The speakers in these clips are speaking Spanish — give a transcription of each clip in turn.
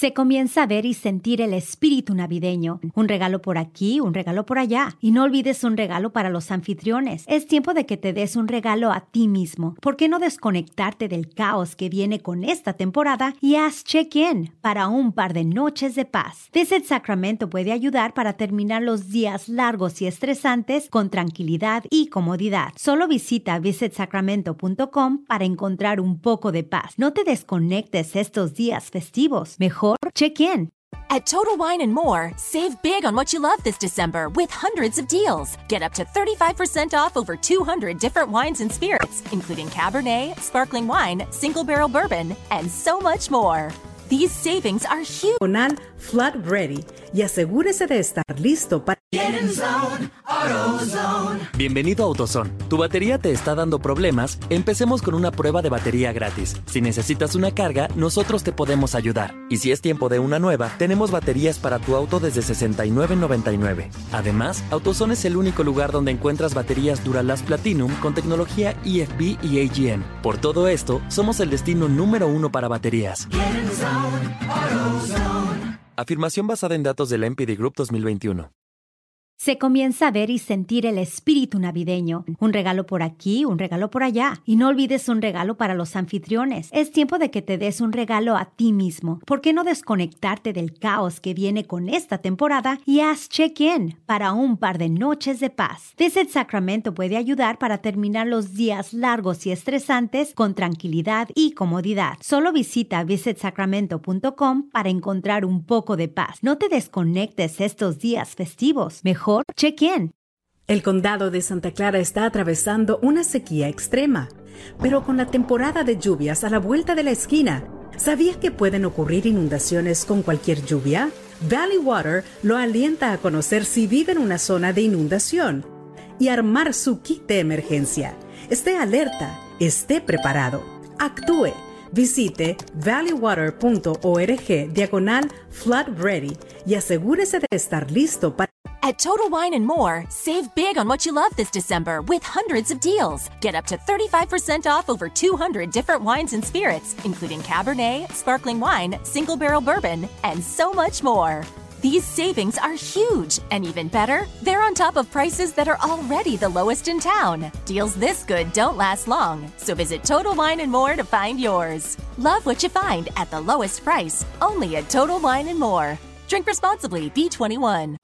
Se comienza a ver y sentir el espíritu navideño. Un regalo por aquí, un regalo por allá. Y no olvides un regalo para los anfitriones. Es tiempo de que te des un regalo a ti mismo. ¿Por qué no desconectarte del caos que viene con esta temporada y haz check-in para un par de noches de paz? Visit Sacramento puede ayudar para terminar los días largos y estresantes con tranquilidad y comodidad. Solo visita visitsacramento.com para encontrar un poco de paz. No te desconectes estos días festivos. Mejor check in. At Total Wine and More, save big on what you love this December with hundreds of deals. Get up to 35% off over 200 different wines and spirits, including Cabernet, sparkling wine, single barrel bourbon, and so much more. These savings are huge. Flood Ready y asegúrese de estar listo para... Bienvenido a AutoZone. ¿Tu batería te está dando problemas? Empecemos con una prueba de batería gratis. Si necesitas una carga, nosotros te podemos ayudar. Y si es tiempo de una nueva, tenemos baterías para tu auto desde $69.99. Además, AutoZone es el único lugar donde encuentras baterías Duralast Platinum con tecnología EFB y AGM. Por todo esto, somos el destino número uno para baterías. Afirmación basada en datos de la MPD Group 2021. Se comienza a ver y sentir el espíritu navideño. Un regalo por aquí, un regalo por allá. Y no olvides un regalo para los anfitriones. Es tiempo de que te des un regalo a ti mismo. ¿Por qué no desconectarte del caos que viene con esta temporada y haz check-in para un par de noches de paz? Visit Sacramento puede ayudar para terminar los días largos y estresantes con tranquilidad y comodidad. Solo visita visitsacramento.com para encontrar un poco de paz. No te desconectes estos días festivos. Mejor check-in. El condado de Santa Clara está atravesando una sequía extrema, pero con la temporada de lluvias a la vuelta de la esquina, ¿sabías que pueden ocurrir inundaciones con cualquier lluvia? Valley Water lo alienta a conocer si vive en una zona de inundación y armar su kit de emergencia. Esté alerta, esté preparado, actúe. Visite valleywater.org diagonal flood ready y asegúrese de estar listo para At Total Wine and More, save big on what you love this December with hundreds of deals. Get up to 35% off over 200 different wines and spirits, including Cabernet, sparkling wine, single barrel bourbon, and so much more. These savings are huge, and even better, they're on top of prices that are already the lowest in town. Deals this good don't last long, so visit Total Wine and More to find yours. Love what you find at the lowest price, only at Total Wine and More. Drink responsibly, B21.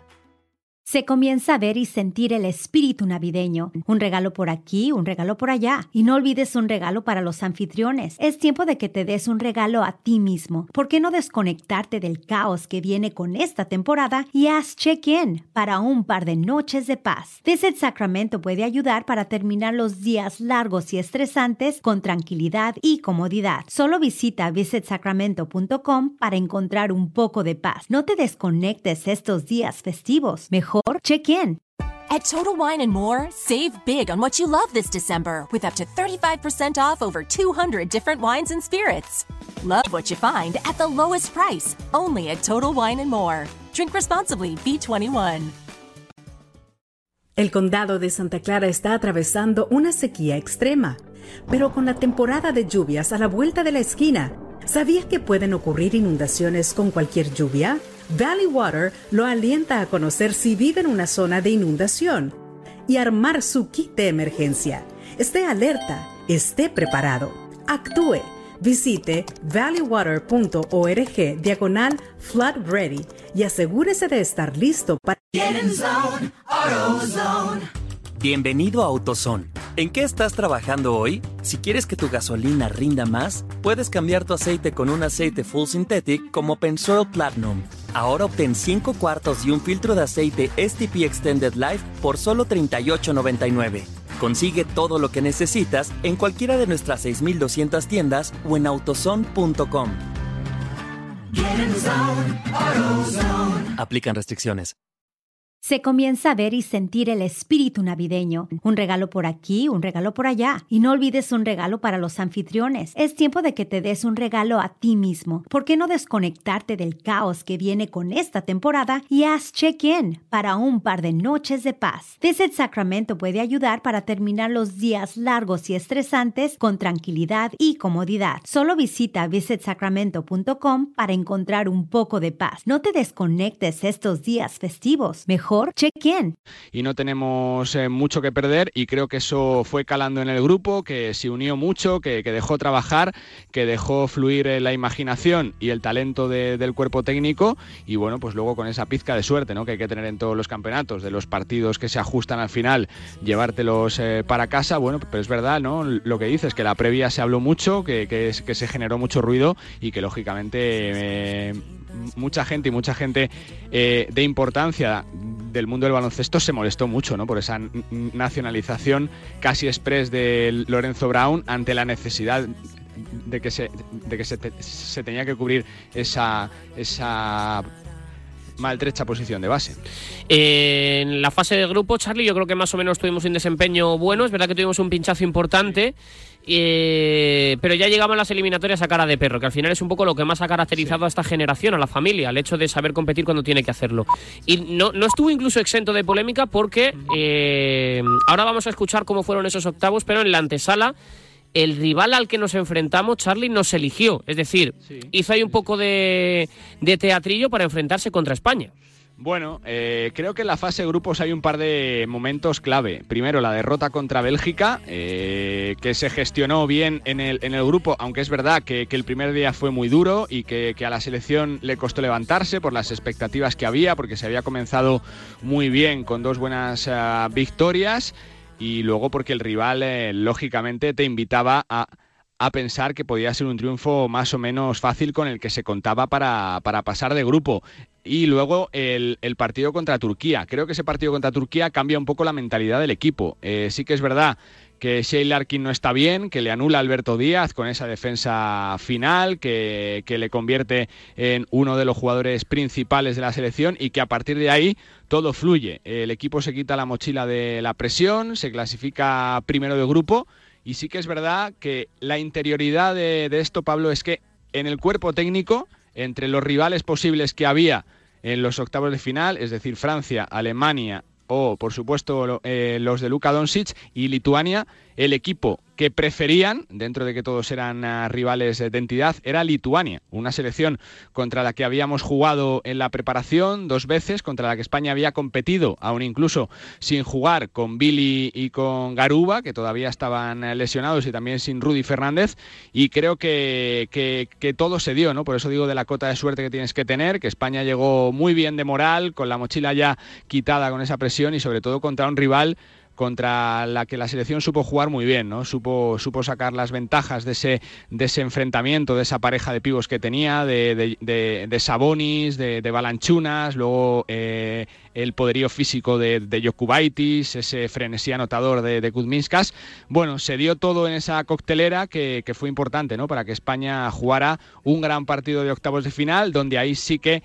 Se comienza a ver y sentir el espíritu navideño. Un regalo por aquí, un regalo por allá. Y no olvides un regalo para los anfitriones. Es tiempo de que te des un regalo a ti mismo. ¿Por qué no desconectarte del caos que viene con esta temporada y haz check-in para un par de noches de paz? Visit Sacramento puede ayudar para terminar los días largos y estresantes con tranquilidad y comodidad. Solo visita visitsacramento.com para encontrar un poco de paz. No te desconectes estos días festivos. Mejor check in. At Total Wine and More, save big on what you love this December with up to 35% off over 200 different wines and spirits. Love what you find at the lowest price, only at Total Wine and More. Drink responsibly, B21. El condado de Santa Clara está atravesando una sequía extrema, pero con la temporada de lluvias a la vuelta de la esquina, ¿sabías que pueden ocurrir inundaciones con cualquier lluvia? Valley Water lo alienta a conocer si vive en una zona de inundación y armar su kit de emergencia. Esté alerta, esté preparado, actúe. Visite valleywater.org diagonal flood ready y asegúrese de estar listo para... Bienvenido a AutoZone. ¿En qué estás trabajando hoy? Si quieres que tu gasolina rinda más, puedes cambiar tu aceite con un aceite full synthetic como Pensoil Platinum. Ahora obtén 5 cuartos y un filtro de aceite STP Extended Life por solo $38.99. Consigue todo lo que necesitas en cualquiera de nuestras 6.200 tiendas o en autozone.com. Aplican restricciones. Se comienza a ver y sentir el espíritu navideño. Un regalo por aquí, un regalo por allá. Y no olvides un regalo para los anfitriones. Es tiempo de que te des un regalo a ti mismo. ¿Por qué no desconectarte del caos que viene con esta temporada y haz check-in para un par de noches de paz? Visit Sacramento puede ayudar para terminar los días largos y estresantes con tranquilidad y comodidad. Solo visita visitsacramento.com para encontrar un poco de paz. No te desconectes estos días festivos. Mejor check-in. Y no tenemos eh, mucho que perder y creo que eso fue calando en el grupo, que se unió mucho, que, dejó trabajar, que dejó fluir eh, la imaginación y el talento del cuerpo técnico y bueno, pues luego con esa pizca de suerte ¿no? que hay que tener en todos los campeonatos, de los partidos que se ajustan al final, llevártelos eh, para casa, bueno, pero es verdad, ¿no? Lo que dices, que la previa se habló mucho, que, que se generó mucho ruido y que lógicamente mucha gente y mucha gente de importancia del mundo del baloncesto se molestó mucho ¿no? por esa nacionalización casi express de Lorenzo Brown ante la necesidad de que se, de que se, se tenía que cubrir esa, esa maltrecha posición de base. En la fase de grupo, Charlie, yo creo que más o menos tuvimos un desempeño bueno. Es verdad que tuvimos un pinchazo importante. Eh, pero ya llegamos a las eliminatorias a cara de perro, que al final es un poco lo que más ha caracterizado a esta generación, a la familia, el hecho de saber competir cuando tiene que hacerlo. Y no, no estuvo incluso exento de polémica porque eh, ahora vamos a escuchar cómo fueron esos octavos, pero en la antesala el rival al que nos enfrentamos, Charlie, nos eligió. Es decir, hizo ahí un poco de, teatrillo para enfrentarse contra España. Bueno, eh, creo que en la fase de grupos hay un par de momentos clave. Primero, la derrota contra Bélgica, eh, que se gestionó bien en el, en el grupo, aunque es verdad que, el primer día fue muy duro y que, a la selección le costó levantarse por las expectativas que había, porque se había comenzado muy bien con dos buenas eh, victorias y luego porque el rival eh, lógicamente te invitaba a, pensar que podía ser un triunfo más o menos fácil con el que se contaba para, pasar de grupo. Y luego el, partido contra Turquía. Creo que ese partido contra Turquía cambia un poco la mentalidad del equipo. Eh, sí que es verdad que Shea Larkin no está bien, que le anula Alberto Díaz con esa defensa final, que, le convierte en uno de los jugadores principales de la selección y que a partir de ahí todo fluye. El equipo se quita la mochila de la presión, se clasifica primero de grupo y sí que es verdad que la interioridad de esto, Pablo, es que en el cuerpo técnico, entre los rivales posibles que había en los octavos de final, es decir, Francia, Alemania o, por supuesto, eh, los de Luka Doncic y Lituania, el equipo que preferían, dentro de que todos eran ah, rivales de entidad, era Lituania, una selección contra la que habíamos jugado en la preparación dos veces, contra la que España había competido, aún incluso sin jugar con Billy y con Garuba, que todavía estaban eh, lesionados, y también sin Rudy Fernández, y creo que, que, todo se dio, ¿no? Por eso digo de la cota de suerte que tienes que tener, que España llegó muy bien de moral, con la mochila ya quitada con esa presión y sobre todo contra un rival contra la que la selección supo jugar muy bien, ¿no? Supo, supo sacar las ventajas de ese, de ese enfrentamiento, de esa pareja de pibos que tenía, de, de, Sabonis, de, Balanchunas, luego eh, el poderío físico de, de Jokubaitis, ese frenesí anotador de, de. Bueno, se dio todo en esa coctelera que, que fue importante, ¿no? Para que España jugara un gran partido de octavos de final, donde ahí sí que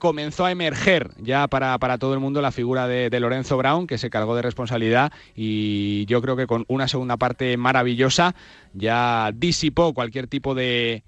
comenzó a emerger ya para, para todo el mundo la figura de, de, Lorenzo Brown, que se cargó de responsabilidad y yo creo que con una segunda parte maravillosa ya disipó cualquier tipo de,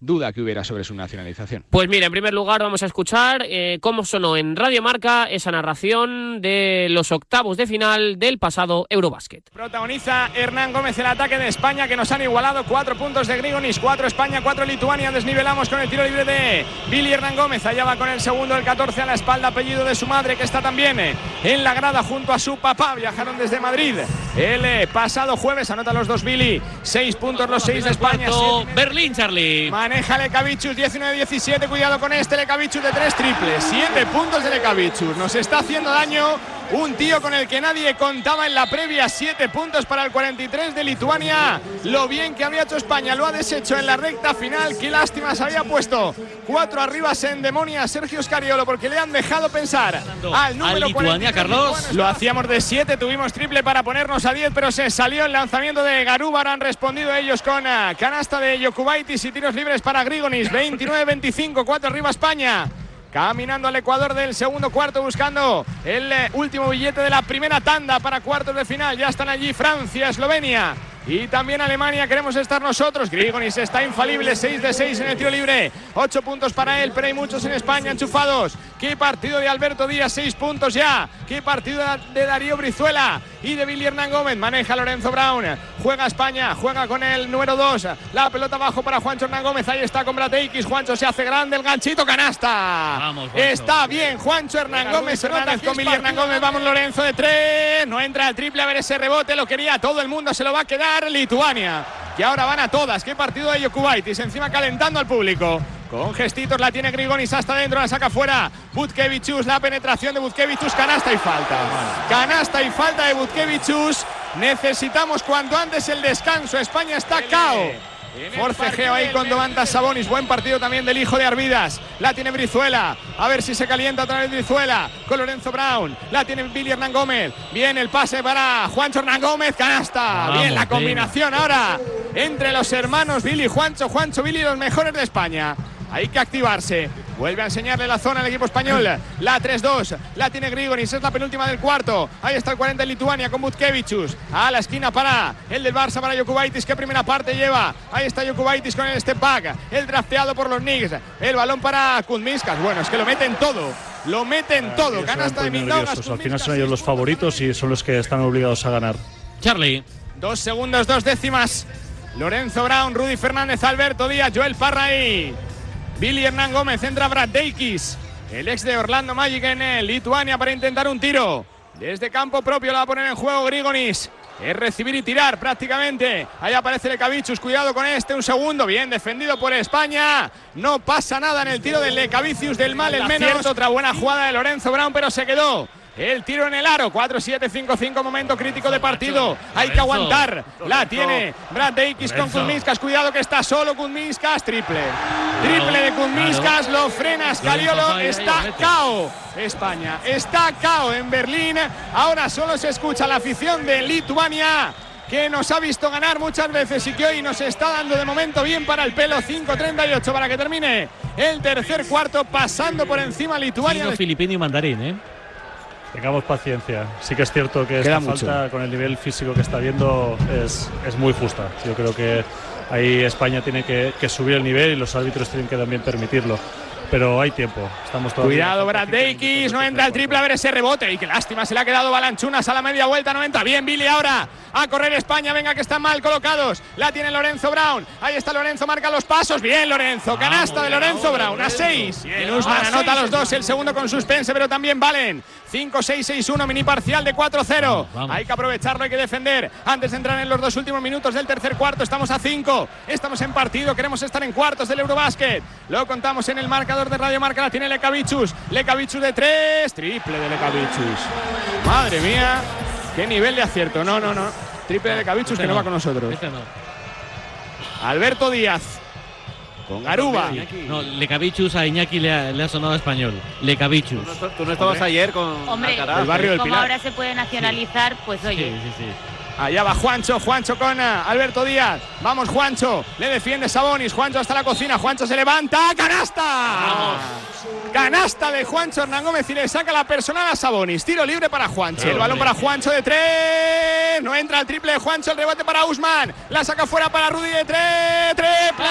duda que hubiera sobre su nacionalización. Pues mira, en primer lugar vamos a escuchar eh, cómo sonó en Radio Marca esa narración de los octavos de final del pasado Eurobasket. Protagoniza Hernán Gómez el ataque de España que nos han igualado cuatro puntos de Grigonis, cuatro España, cuatro Lituania. Desnivelamos con el tiro libre de Billy Hernán Gómez. Allá va con el segundo, el 14 a la espalda, apellido de su madre que está también eh, en la grada junto a su papá. Viajaron desde Madrid el eh, pasado jueves. Anota los dos Billy, seis puntos los seis de España. Berlín, Charlie. Maneja Lecavichus, 19-17. Cuidado con este Lecavichus de tres triples. Siete puntos de Lecavichus. Nos está haciendo daño un tío con el que nadie contaba en la previa. Siete puntos para el 43 de Lituania. Lo bien que había hecho España lo ha deshecho en la recta final. Qué lástima se había puesto. Cuatro arriba en demonia Sergio Scariolo porque le han dejado pensar al número Lituania, Carlos. Lo hacíamos de 7. Tuvimos triple para ponernos a 10, pero se salió el lanzamiento de Garuba. Han respondido ellos con ah, canasta de Yokubaitis y tiros libres para Grigonis. 29-25. Cuatro arriba España. Caminando al Ecuador del segundo cuarto buscando el eh, último billete de la primera tanda para cuartos de final. Ya están allí Francia, Eslovenia. Y también Alemania queremos estar nosotros. Grigonis está infalible, 6 de 6 en el tiro libre. 8 puntos para él, pero hay muchos en España enchufados. Qué partido de Alberto Díaz, 6 puntos ya. Qué partido de Darío Brizuela y de Billy Hernán Gómez. Maneja Lorenzo Brown. Juega España, juega con el número 2. La pelota abajo para Juancho Hernán Gómez. Ahí está con Brateikis. Juancho se hace grande, el ganchito, canasta. está bien, Juancho Hernán Gómez. Hernández con Billy Hernán Gómez. Vamos Lorenzo de 3. No entra el triple a ver ese rebote. Lo quería todo el mundo, se lo va a quedar. Lituania. Que ahora van a todas. Qué partido de Yokubaitis. Encima calentando al público. Con gestitos la tiene Grigonis hasta adentro, la saca fuera. Butkevichus, la penetración de Butkevichus, canasta y falta. Canasta y falta de Butkevichus. Necesitamos cuanto antes el descanso. España está cao. Forcejeo ahí con Domantas Sabonis. Buen partido también del hijo de Arvidas. La tiene Brizuela. A ver si se calienta otra vez Brizuela. Con Lorenzo Brown. La tiene Billy Hernán Gómez. Bien el pase para Juancho Hernán Gómez. Canasta. bien la combinación ahora entre los hermanos Billy, Juancho, Juancho, Billy, los mejores de España. Hay que activarse. Vuelve a enseñarle la zona al equipo español. La 3-2. La tiene Grigonis. Es la penúltima del cuarto. Ahí está el 40 de Lituania con Butkevichus. A la esquina para el del Barça para Jokubaitis. ¿Qué primera parte lleva? Ahí está Jokubaitis con el step back. El drafteado por los Knicks. El balón para Kuzmiskas. Bueno, es que lo meten todo. Lo meten Ah, todo. Canasta de Mindaugas. Al final son ellos los favoritos y son los que están obligados a ganar. Charlie. Dos segundos, dos décimas. Lorenzo Brown, Rudy Fernández, Alberto Díaz, Joel Parraí. Billy Hernán Gómez, entra Brad Deikis, el ex de Orlando Magic en Lituania para intentar un tiro. Desde campo propio la va a poner en juego Grigonis. Es recibir y tirar prácticamente. Ahí aparece Lecavichus. Cuidado con este. Un segundo. Bien defendido por España. No pasa nada en el tiro del Lecavicius del mal el menos. Otra buena jugada de Lorenzo Brown, pero se quedó. El tiro en el aro, 4-7-5-5, momento crítico de partido. Hay que aguantar. La tiene Brad Deikis con Kuzmiskas. Cuidado que está solo Kuzmiskas. Triple. Triple de Kuzmiskas. Lo frena Scaliolo. Está cao. España está cao en Berlín. Ahora solo se escucha la afición de Lituania que nos ha visto ganar muchas veces y que hoy nos está dando de momento bien para el pelo 5-38 para que termine el tercer cuarto pasando por encima Lituania. Filipino y mandarín, ¿eh? Tengamos paciencia. Sí que es cierto que Queda esta mucho. falta con el nivel físico que está viendo es, es muy justa. Yo creo que ahí España tiene que, que subir el nivel y los árbitros tienen que también permitirlo. Pero hay tiempo. Estamos todavía Cuidado, Brad no entra el triple a ver ese rebote. Y qué lástima, se le ha quedado Balanchunas a la media vuelta, no entra. Bien, Billy ahora a correr España, venga que están mal colocados. La tiene Lorenzo Brown, ahí está Lorenzo, marca los pasos. Bien, Lorenzo, canasta de Lorenzo Brown, a 6. Bien, Usman anota los dos, el segundo con suspense, pero también valen. 5-6-6-1, mini parcial de 4-0. Hay que aprovecharlo, hay que defender. Antes de entrar en los dos últimos minutos del tercer cuarto, estamos a 5. Estamos en partido, queremos estar en cuartos del Eurobásquet. Lo contamos en el marcador de Radio Marca, la tiene Lecavichus. Lecavichus de 3, triple de Lecavichus. Madre mía, qué nivel de acierto. No, no, no. Triple de Lecavichus que no va con nosotros. Este no. Alberto Díaz. Con Garuba. No, Lecavichus a Iñaki le ha, le ha sonado español. Lecavichus. Tú no estabas ayer con Hombre, Alcaraz. El barrio del como Pilar. ahora se puede nacionalizar, pues oye. Sí, sí, sí. Allá va Juancho, Juancho con eh, Alberto Díaz. Vamos, Juancho. Le defiende Sabonis. Juancho hasta la cocina. Juancho se levanta. ¡Canasta! Canasta de Juancho Hernán Gómez y le saca la personal a Sabonis. Tiro libre para Juancho. El balón para Juancho de tres. No entra el triple de Juancho. El rebote para Usman. La saca fuera para Rudy de tres. Triple.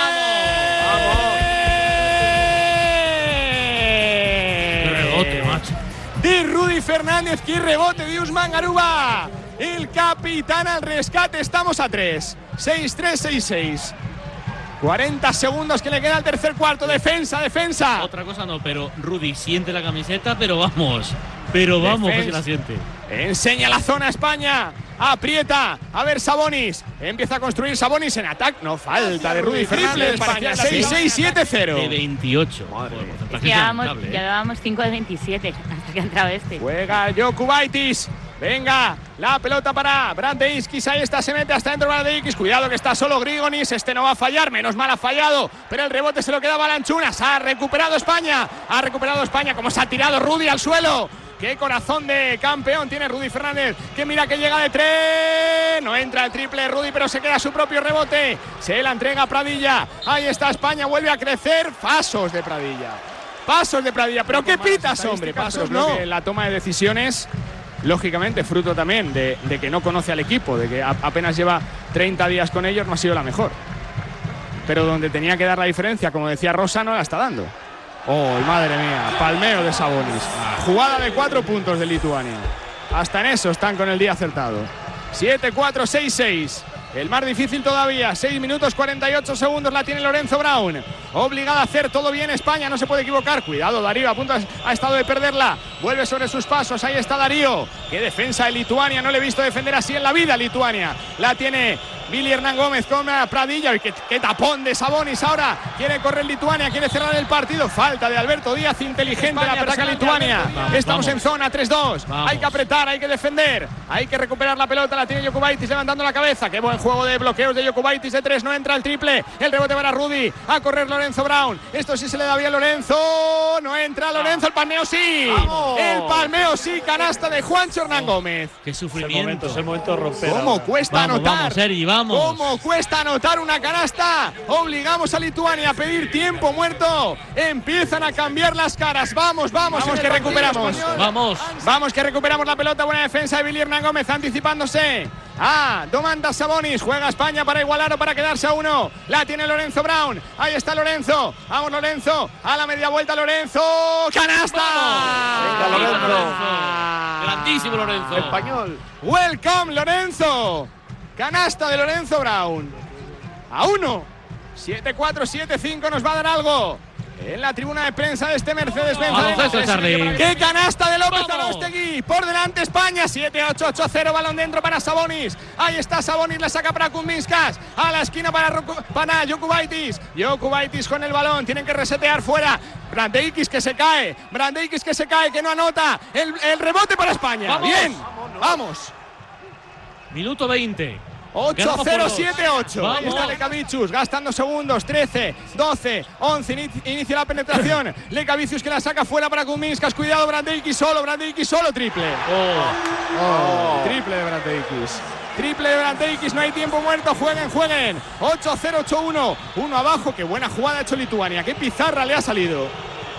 Qué rebote, macho. de Rudy Fernández. ¡Qué rebote de Usman Garuba! El capitán al rescate. Estamos a 3. 6-3-6-6. 40 segundos que le queda al tercer cuarto. Defensa, defensa. Otra cosa no, pero Rudy siente la camiseta, pero vamos. Pero vamos, que se la siente. Enseña la zona a España. Aprieta. A ver Sabonis. Empieza a construir Sabonis en ataque. No falta de Rudy Fernández. España 6-6-7-0. De 28. Joder, Es porcentaje que llevábamos, lamentable, ya ¿eh? llevábamos 5 de 27 hasta que ha entrado este. Juega Jokubaitis. Venga, la pelota para Brad Deiskis. Ahí está, se mete hasta dentro Brad Deiskis. Cuidado que está solo Grigonis. Este no va a fallar. Menos mal ha fallado. Pero el rebote se lo queda Balanchunas. Ha recuperado España. Ha recuperado España. Como se ha tirado Rudy al suelo. Qué corazón de campeón tiene Rudy Fernández. Que mira que llega de tres. No entra el triple Rudy, pero se queda su propio rebote. Se la entrega a Pradilla. Ahí está España. Vuelve a crecer. Pasos de Pradilla. Pasos de Pradilla. ¿Pero qué pitas, hombre? Pasos no. La toma de decisiones, lógicamente, fruto también de, que no conoce al equipo, de que apenas lleva 30 días con ellos, no ha sido la mejor. Pero donde tenía que dar la diferencia, como decía Rosa, no la está dando. Oh, madre mía, palmeo de Sabonis. Jugada de cuatro puntos de Lituania. Hasta en eso están con el día acertado. 7-4-6-6. El más difícil todavía. 6 minutos 48 segundos la tiene Lorenzo Brown. Obligada a hacer todo bien España. No se puede equivocar. Cuidado, Darío. A punto ha estado de perderla. Vuelve sobre sus pasos. Ahí está Darío. Qué defensa de Lituania. No le he visto defender así en la vida Lituania. La tiene Billy Hernán Gómez con Pradilla. Y qué, qué tapón de Sabonis ahora. Quiere correr Lituania. Quiere cerrar el partido. Falta de Alberto Díaz. Inteligente la ataca Lituania. Vamos, Estamos vamos. en zona 3-2. Vamos. Hay que apretar, hay que defender. Hay que recuperar la pelota. La tiene Jokubaitis levantando la cabeza. Qué buen juego de bloqueos de Jokubaitis de 3. No entra el triple. El rebote para Rudy. A correr Lorenzo Brown. Esto sí se le da bien a Lorenzo. No entra Lorenzo. El palmeo sí. El palmeo sí. Canasta de Juancho Hernán Gómez. Qué Es el momento, sufrimiento. es el momento de romper. ¿Cómo ahora. cuesta Vamos, anotar? Sergi, vamos. ¿Cómo cuesta anotar una canasta? Obligamos a Lituania a pedir tiempo muerto. Empiezan a cambiar las caras. Vamos, vamos, vamos que recuperamos. Vamos. Vamos que recuperamos la pelota. Buena defensa de Billy Hernán Gómez anticipándose. Ah, Domantas Sabonis. Juega España para igualar o para quedarse a uno. La tiene Lorenzo Brown. Ahí está Lorenzo. Vamos, Lorenzo. A la media vuelta, Lorenzo. ¡Canasta! Venga, Lorenzo. Grandísimo Lorenzo. Español. Welcome, Lorenzo. Canasta de Lorenzo Brown. A uno. 7-4-7-5 nos va a dar algo. En la tribuna de prensa de este Mercedes-Benz. ¡Qué canasta de López. Arostegui! Por delante España. 7-8-8-0. Balón dentro para Sabonis. Ahí está Sabonis. La saca para Kuminskas. A la esquina para, Roku- para Jokubaitis. Jokubaitis con el balón. Tienen que resetear fuera. Brandeikis que se cae. Brandeikis que se cae, que no anota. El, el rebote para España. Vamos. Bien. Vamos. Minuto 20. Ganamos por dos. 8-0-7-8. Ahí está Lecavicius gastando segundos. 13, 12, 11. Ini- Inicia la penetración. Lecavicius que la saca fuera para Kuminskas. Cuidado, Brandeikis solo. Brandeikis solo. Triple. Oh, Triple de Brandeikis. Triple de Brandeikis. No hay tiempo muerto. Jueguen, jueguen. 8-0-8-1. Uno abajo. Qué buena jugada ha hecho Lituania. Qué pizarra le ha salido.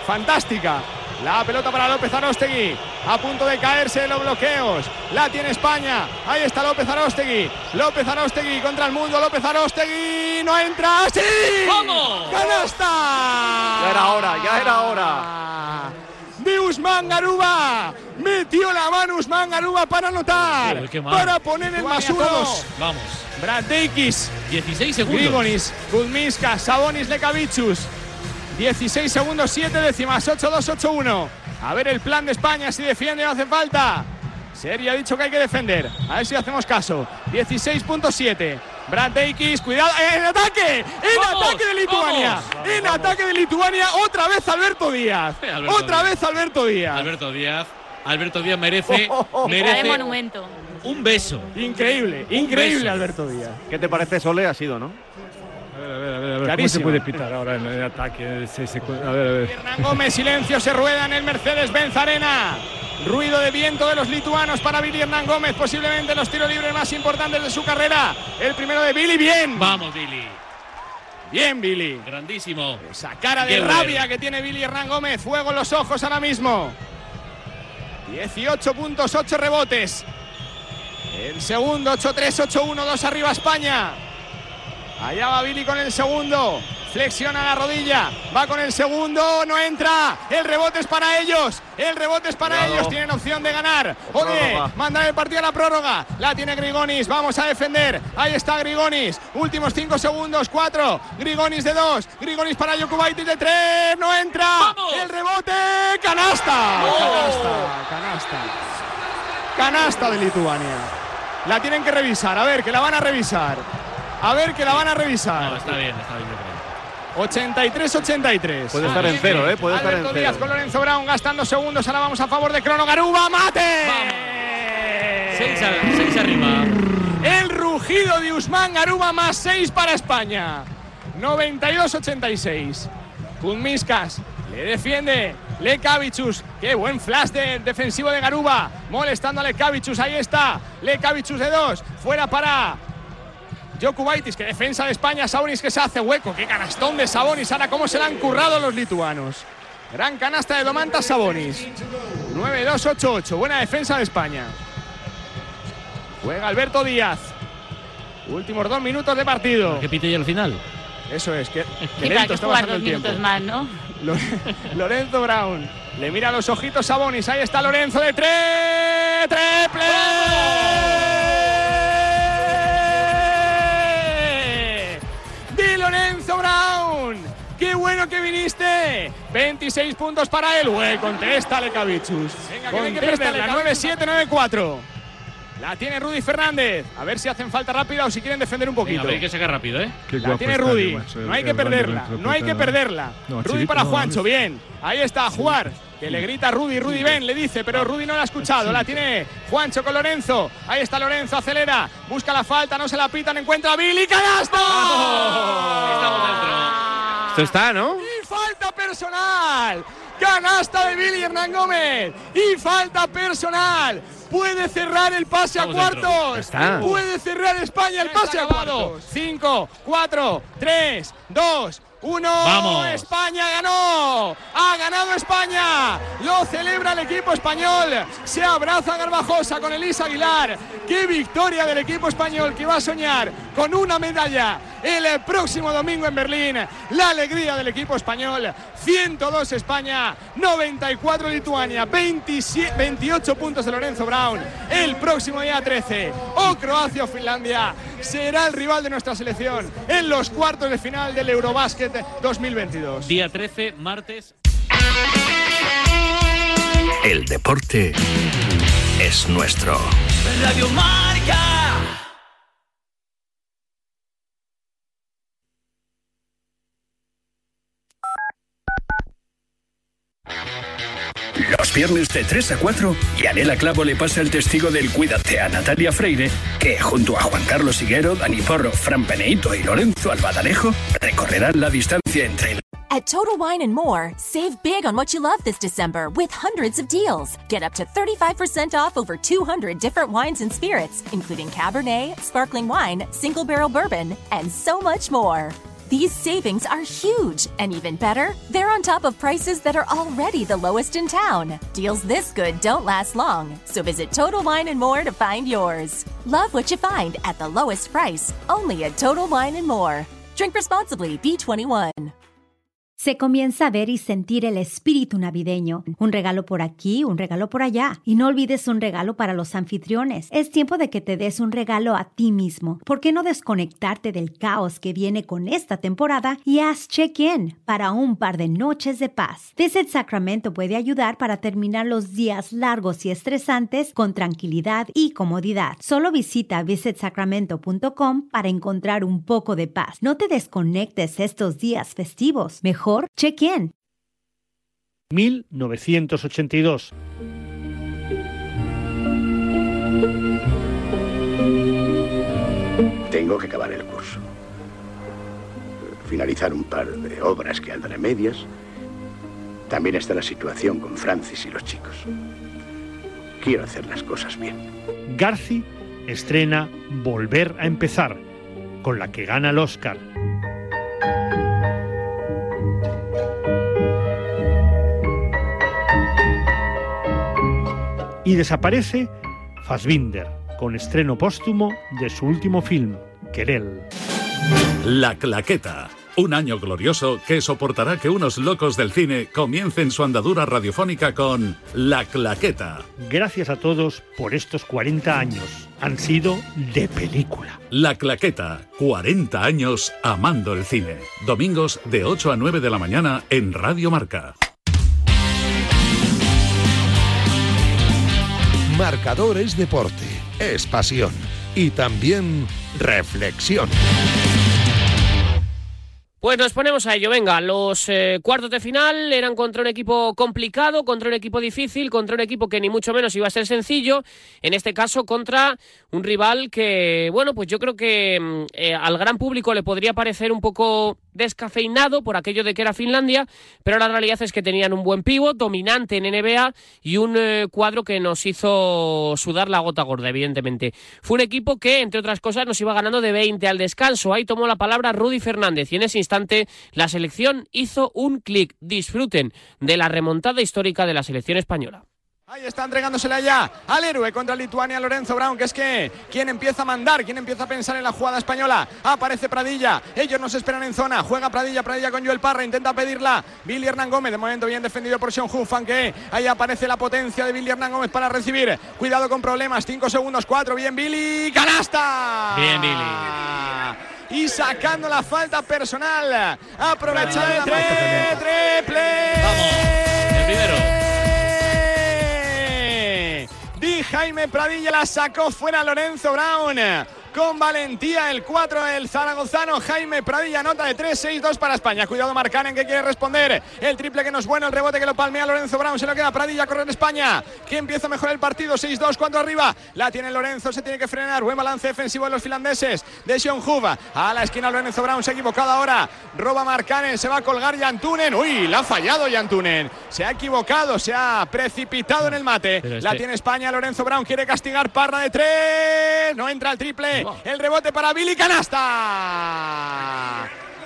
Fantástica. La pelota para López Arostegui. A punto de caerse de los bloqueos. La tiene España. Ahí está López Arostegui. López Arostegui contra el mundo. López Arostegui. No entra. ¡Sí! ¡Vamos! ¡Canasta! Ya era hora, ya era hora. De Usman Garuba. Metió la mano Usman Garuba para anotar. Para poner el más uno. Vamos. Bradeikis. 16 segundos. Grigonis, Kuzminska, Sabonis, Lekavicius. 16 segundos, 7 décimas, 8-2-8-1. A ver el plan de España, si defiende no hace falta. Seri ha dicho que hay que defender. A ver si hacemos caso. 16.7. Brad Deikis, cuidado, en ataque, en Vamos, ataque de Lituania, vamos. en ataque de Lituania, otra vez Alberto Díaz, Alberto otra Díaz. vez Alberto Díaz. Alberto Díaz. Alberto Díaz merece, Está de merece monumento. un beso. Increíble, increíble beso. Alberto Díaz. ¿Qué te parece Sole? Ha sido, ¿no? Ver, a ver, a ver, a ver, ¿cómo se puede pitar ahora en el ataque? A ver, a ver. Hernán Gómez, silencio, se rueda en el Mercedes-Benz Arena. Ruido de viento de los lituanos para Billy Hernán Gómez, posiblemente los tiros libres más importantes de su carrera. El primero de Billy, bien. Vamos, Billy. Bien, Billy. Grandísimo. Esa cara de Qué rabia bueno. que tiene Billy Hernán Gómez. Fuego en los ojos ahora mismo. 18 puntos, 8 rebotes. El segundo, 8-3, 8-1, 2 arriba España. Allá va Billy con el segundo. Flexiona la rodilla. Va con el segundo. No entra. El rebote es para ellos. El rebote es para Cuidado. ellos. Tienen opción de ganar. O de Prórroga. mandar el partido a la prórroga. La tiene Grigonis. Vamos a defender. Ahí está Grigonis. Últimos 5 segundos. 4. Grigonis de 2. Grigonis para Jokubaitis de 3. No entra. ¡Vamos! El rebote. Canasta. Canasta. Canasta. Canasta de Lituania. La tienen que revisar. A ver, que la van a revisar. A ver, que la van a revisar. No, está bien, está bien, yo creo. 83-83. Puede estar en cero, ¿eh? Puede estar en Díaz cero. con Lorenzo Brown gastando segundos. Ahora vamos a favor de Crono Garuba. ¡Mate! Seis, a- seis arriba. El rugido de Usman Garuba más 6 para España. 92-86. Kuzmiskas le defiende Lekavicius. Qué buen flash de- defensivo de Garuba. Molestando a Lekavicius. Ahí está. Lekavicius de 2. Fuera para Jokubaitis, que defensa de España, Sabonis que se hace hueco, qué canastón de Sabonis, ahora cómo se le han currado los lituanos. Gran canasta de Domantas Sabonis. 9-2-8-8. Buena defensa de España. Juega Alberto Díaz. Últimos dos minutos de partido. Que pite ya el final. Eso es, que, lento está dos el tiempo. Lorenzo Brown. Le mira los ojitos a Bonis. Ahí está Lorenzo de tres. ¡Triple! Bueno que viniste! 26 puntos para él. Güey, contéstale, Cabichus. Venga, que que perderla. 9-7, 9-4. La tiene Rudy Fernández. A ver si hacen falta rápida o si quieren defender un Venga, poquito. pero hay que sacar rápido, ¿eh? La tiene Rudy. No hay que perderla. No hay que perderla. Rudy para Juancho. Bien. Ahí está a jugar. Que le grita Rudy. Rudy ven, le dice, pero Rudy no la ha escuchado. La tiene Juancho con Lorenzo. Ahí está Lorenzo. Acelera. Busca la falta. No se la pitan. Encuentra a Billy. ¡Canasto! Esto está, ¿no? Y falta personal. Canasta de Billy Hernán Gómez. Y falta personal. Puede cerrar el pase Estamos a cuartos. Está. Puede cerrar España el pase a cuartos. 5, 4, 3, 2, 1. Vamos. España ganó. Ha ganado España. Lo celebra el equipo español. Se abraza Garbajosa con Elisa Aguilar. Qué victoria del equipo español que va a soñar con una medalla el próximo domingo en Berlín. La alegría del equipo español. 102 España, 94 Lituania, 27 28 puntos de Lorenzo Brown. El próximo día 13, o Croacia o Finlandia será el rival de nuestra selección en los cuartos de final del Eurobásquet 2022. Día 13, martes. El deporte es nuestro. Radio Marca. Los viernes de 3 a 4, Yanela Clavo le pasa el testigo del Cuídate a Natalia Freire, que junto a Juan Carlos Higuero, Dani Porro, Fran Peneito y Lorenzo Albadalejo recorrerán la distancia entre el At Total Wine and More, save big on what you love this December with hundreds of deals. Get up to 35% off over 200 different wines and spirits, including Cabernet, sparkling wine, single barrel bourbon, and so much more. These savings are huge, and even better, they're on top of prices that are already the lowest in town. Deals this good don't last long, so visit Total Wine and More to find yours. Love what you find at the lowest price, only at Total Wine and More. Drink responsibly, B21. Se comienza a ver y sentir el espíritu navideño. Un regalo por aquí, un regalo por allá. Y no olvides un regalo para los anfitriones. Es tiempo de que te des un regalo a ti mismo. ¿Por qué no desconectarte del caos que viene con esta temporada y haz check-in para un par de noches de paz? Visit Sacramento puede ayudar para terminar los días largos y estresantes con tranquilidad y comodidad. Solo visita visitsacramento.com para encontrar un poco de paz. No te desconectes estos días festivos. Mejor check-in. 1982. Tengo que acabar el curso. Finalizar un par de obras que andan a medias. También está la situación con Francis y los chicos. Quiero hacer las cosas bien. Garci estrena Volver a empezar, con la que gana el Oscar. Y desaparece Fassbinder, con estreno póstumo de su último film, Querel. La Claqueta. Un año glorioso que soportará que unos locos del cine comiencen su andadura radiofónica con La Claqueta. Gracias a todos por estos 40 años. Han sido de película. La Claqueta. 40 años amando el cine. Domingos de 8 a 9 de la mañana en Radio Marca. Marcador es deporte, es pasión y también reflexión. Pues nos ponemos a ello, venga, los eh, cuartos de final eran contra un equipo complicado, contra un equipo difícil, contra un equipo que ni mucho menos iba a ser sencillo, en este caso contra un rival que, bueno, pues yo creo que mm, eh, al gran público le podría parecer un poco descafeinado por aquello de que era Finlandia, pero la realidad es que tenían un buen pívot, dominante en NBA y un eh, cuadro que nos hizo sudar la gota gorda, evidentemente. Fue un equipo que, entre otras cosas, nos iba ganando de 20 al descanso. Ahí tomó la palabra Rudy Fernández y en ese instante la selección hizo un clic. Disfruten de la remontada histórica de la selección española. Ahí está entregándosela ya al héroe contra Lituania, Lorenzo Brown, que es que quien empieza a mandar, quien empieza a pensar en la jugada española. Aparece Pradilla, ellos nos esperan en zona. Juega Pradilla, Pradilla con Joel Parra, intenta pedirla. Billy Hernán Gómez, de momento bien defendido por Sean Hufan, que ahí aparece la potencia de Billy Hernán Gómez para recibir. Cuidado con problemas, 5 segundos, 4, bien Billy, canasta. Bien Billy y sacando la falta personal. Aprovechando triple. Vamos, el primero. Jaime Pradilla la sacó fuera Lorenzo Brown. Con valentía el 4 el zaragozano Jaime Pradilla nota de 3-6-2 para España. Cuidado Marcanen que quiere responder. El triple que no es bueno, el rebote que lo palmea Lorenzo Brown. Se lo queda Pradilla, corre en España. Que empieza mejor el partido. 6-2 cuando arriba. La tiene Lorenzo, se tiene que frenar. Buen balance defensivo de los finlandeses. De Huva. A la esquina Lorenzo Brown se ha equivocado ahora. Roba Marcanen, se va a colgar Yantunen. Uy, la ha fallado Yantunen. Se ha equivocado, se ha precipitado en el mate. La tiene España. Lorenzo Brown quiere castigar Parra de 3. No entra el triple. El rebote para Billy Canasta.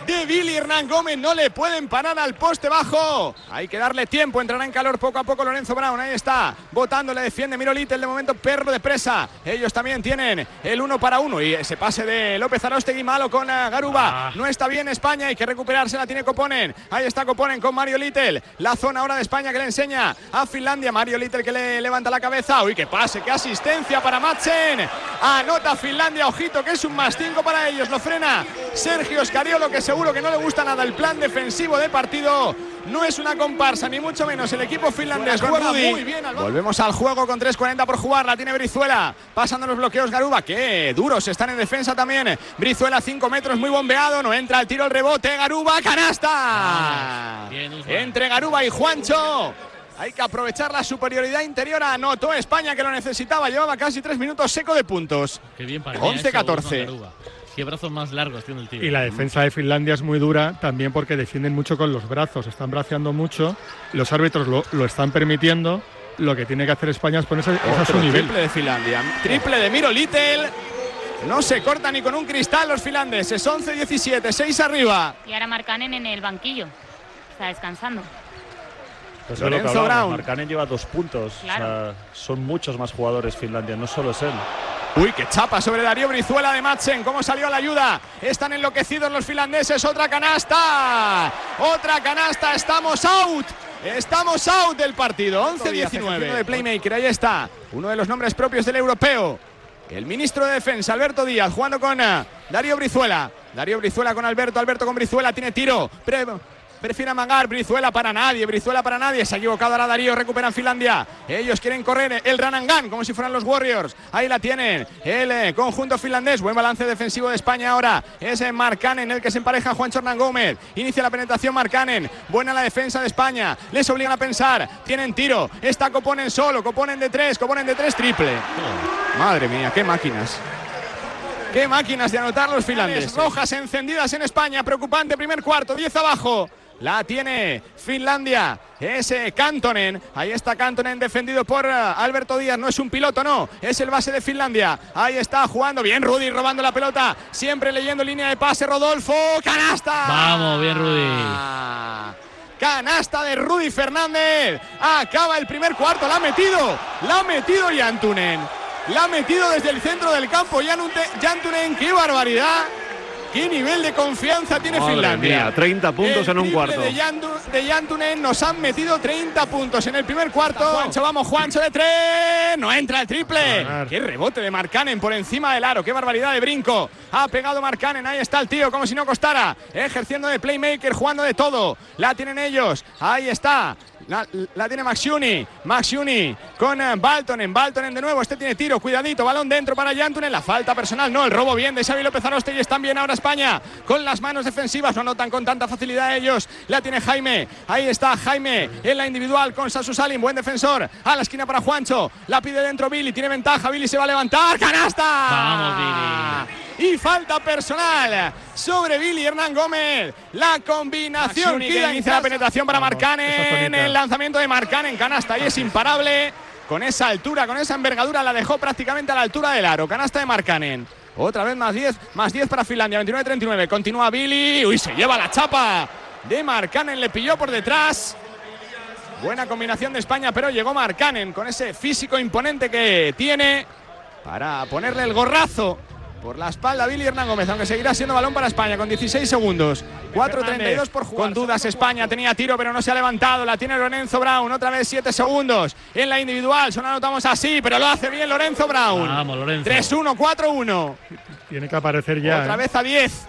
De Billy Hernán Gómez no le pueden parar al poste bajo. Hay que darle tiempo, entrará en calor poco a poco Lorenzo Brown. Ahí está, votando, le defiende Miro Little de momento perro de presa. Ellos también tienen el uno para uno y ese pase de López Arostegui malo con eh, Garuba. No está bien España, hay que recuperarse, la tiene Coponen. Ahí está Coponen con Mario Little. La zona ahora de España que le enseña a Finlandia. Mario Little que le levanta la cabeza. Uy, qué pase, qué asistencia para Madsen. Anota Finlandia, ojito, que es un más 5 para ellos. Lo frena Sergio Escariolo, que seguro que no le gusta nada el plan defensivo de partido. No es una comparsa, ni mucho menos. El equipo finlandés juega muy bien. Volvemos al juego con 3.40 por jugar. La tiene Brizuela. Pasando los bloqueos Garuba. Qué duros están en defensa también. Brizuela 5 metros, muy bombeado. No entra el tiro, el rebote. Garuba, canasta. Entre Garuba y Juancho. Hay que aprovechar la superioridad interior. Anotó España que lo necesitaba. Llevaba casi 3 minutos seco de puntos. Qué bien para 11-14. Qué brazos más largos tiene el tío. Y la defensa de Finlandia es muy dura también porque defienden mucho con los brazos, están braceando mucho, los árbitros lo, lo están permitiendo, lo que tiene que hacer España es ponerse a su nivel. triple de Finlandia. Triple de Miro Little. No se corta ni con un cristal los finlandeses. 11-17, 6 arriba. Y ahora Marcanen en el banquillo. Está descansando. Pues Eso es lo que Lorenzo hablamos, Brown. Markkanen lleva dos puntos. Claro. O sea, son muchos más jugadores Finlandia, no solo es él. Uy, qué chapa sobre Darío Brizuela de Madsen. ¿Cómo salió a la ayuda? Están enloquecidos los finlandeses. Otra canasta. Otra canasta. Estamos out. Estamos out del partido. 11-19. de Playmaker. Ahí está. Uno de los nombres propios del europeo. El ministro de Defensa, Alberto Díaz, jugando con eh, Darío Brizuela. Darío Brizuela con Alberto. Alberto con Brizuela. Tiene tiro. Pre- Prefiere amagar Brizuela para nadie, Brizuela para nadie. Se ha equivocado ahora Darío, recuperan Finlandia. Ellos quieren correr el Ranangan como si fueran los Warriors. Ahí la tienen. El eh, conjunto finlandés. Buen balance defensivo de España ahora. Es eh, Marcanen el que se empareja Juan Hernán Gómez. Inicia la penetración Marcanen. Buena la defensa de España. Les obligan a pensar. Tienen tiro. Está Coponen solo. Coponen de tres. Coponen de tres triple. Madre mía, qué máquinas. Qué máquinas de anotar los finlandeses. Rojas encendidas en España. Preocupante primer cuarto. 10 abajo. La tiene Finlandia. Ese Kantonen. Ahí está Kantonen defendido por eh, Alberto Díaz. No es un piloto, no. Es el base de Finlandia. Ahí está jugando bien Rudy robando la pelota. Siempre leyendo línea de pase. Rodolfo. Canasta. Vamos, bien Rudy. Canasta de Rudy Fernández. Acaba el primer cuarto. La ha metido. La ha metido Yantunen. La ha metido desde el centro del campo. Yantunen. ¡Qué barbaridad! ¿Qué nivel de confianza tiene Madre Finlandia? mía, 30 puntos El en un cuarto. De, Yantu- de Yantunen nos han metido 30 puntos en el primer cuarto. Juancho, vamos, Juancho de tres. No entra el triple. Qué rebote de Marcanen por encima del aro. Qué barbaridad de brinco. Ha pegado Marcanen. Ahí está el tío, como si no costara. Ejerciendo de playmaker, jugando de todo. La tienen ellos. Ahí está. La, la tiene Maxiuni. Maxiuni con eh, Baltonen. Baltonen de nuevo. Este tiene tiro. Cuidadito. Balón dentro para Yantunen. La falta personal. No, el robo bien de Xavi López Arostegui. Están bien ahora España. Con las manos defensivas. No anotan con tanta facilidad ellos. La tiene Jaime. Ahí está Jaime en la individual con Sasu Salim. Buen defensor. A la esquina para Juancho. La pide dentro Billy. Tiene ventaja. Billy se va a levantar. ¡Canasta! Vamos, Billy. y falta personal sobre Billy Hernán Gómez. La combinación que inicia la penetración para Marcanen. El lanzamiento de Marcanen, canasta y es imparable. Con esa altura, con esa envergadura, la dejó prácticamente a la altura del aro. Canasta de Marcanen. Otra vez más 10, más 10 para Finlandia, 29-39. Continúa Billy. Uy, se lleva la chapa de Marcanen, le pilló por detrás. Buena combinación de España, pero llegó Marcanen con ese físico imponente que tiene para ponerle el gorrazo por la espalda Billy Hernán Gómez, aunque seguirá siendo balón para España con 16 segundos. 4.32 por jugar. Con dudas España, tenía tiro pero no se ha levantado, la tiene Lorenzo Brown, otra vez 7 segundos en la individual, solo anotamos así, pero lo hace bien Lorenzo Brown. Vamos, Lorenzo. 3-1, 4-1. Tiene que aparecer ya. Otra ¿eh? vez a 10.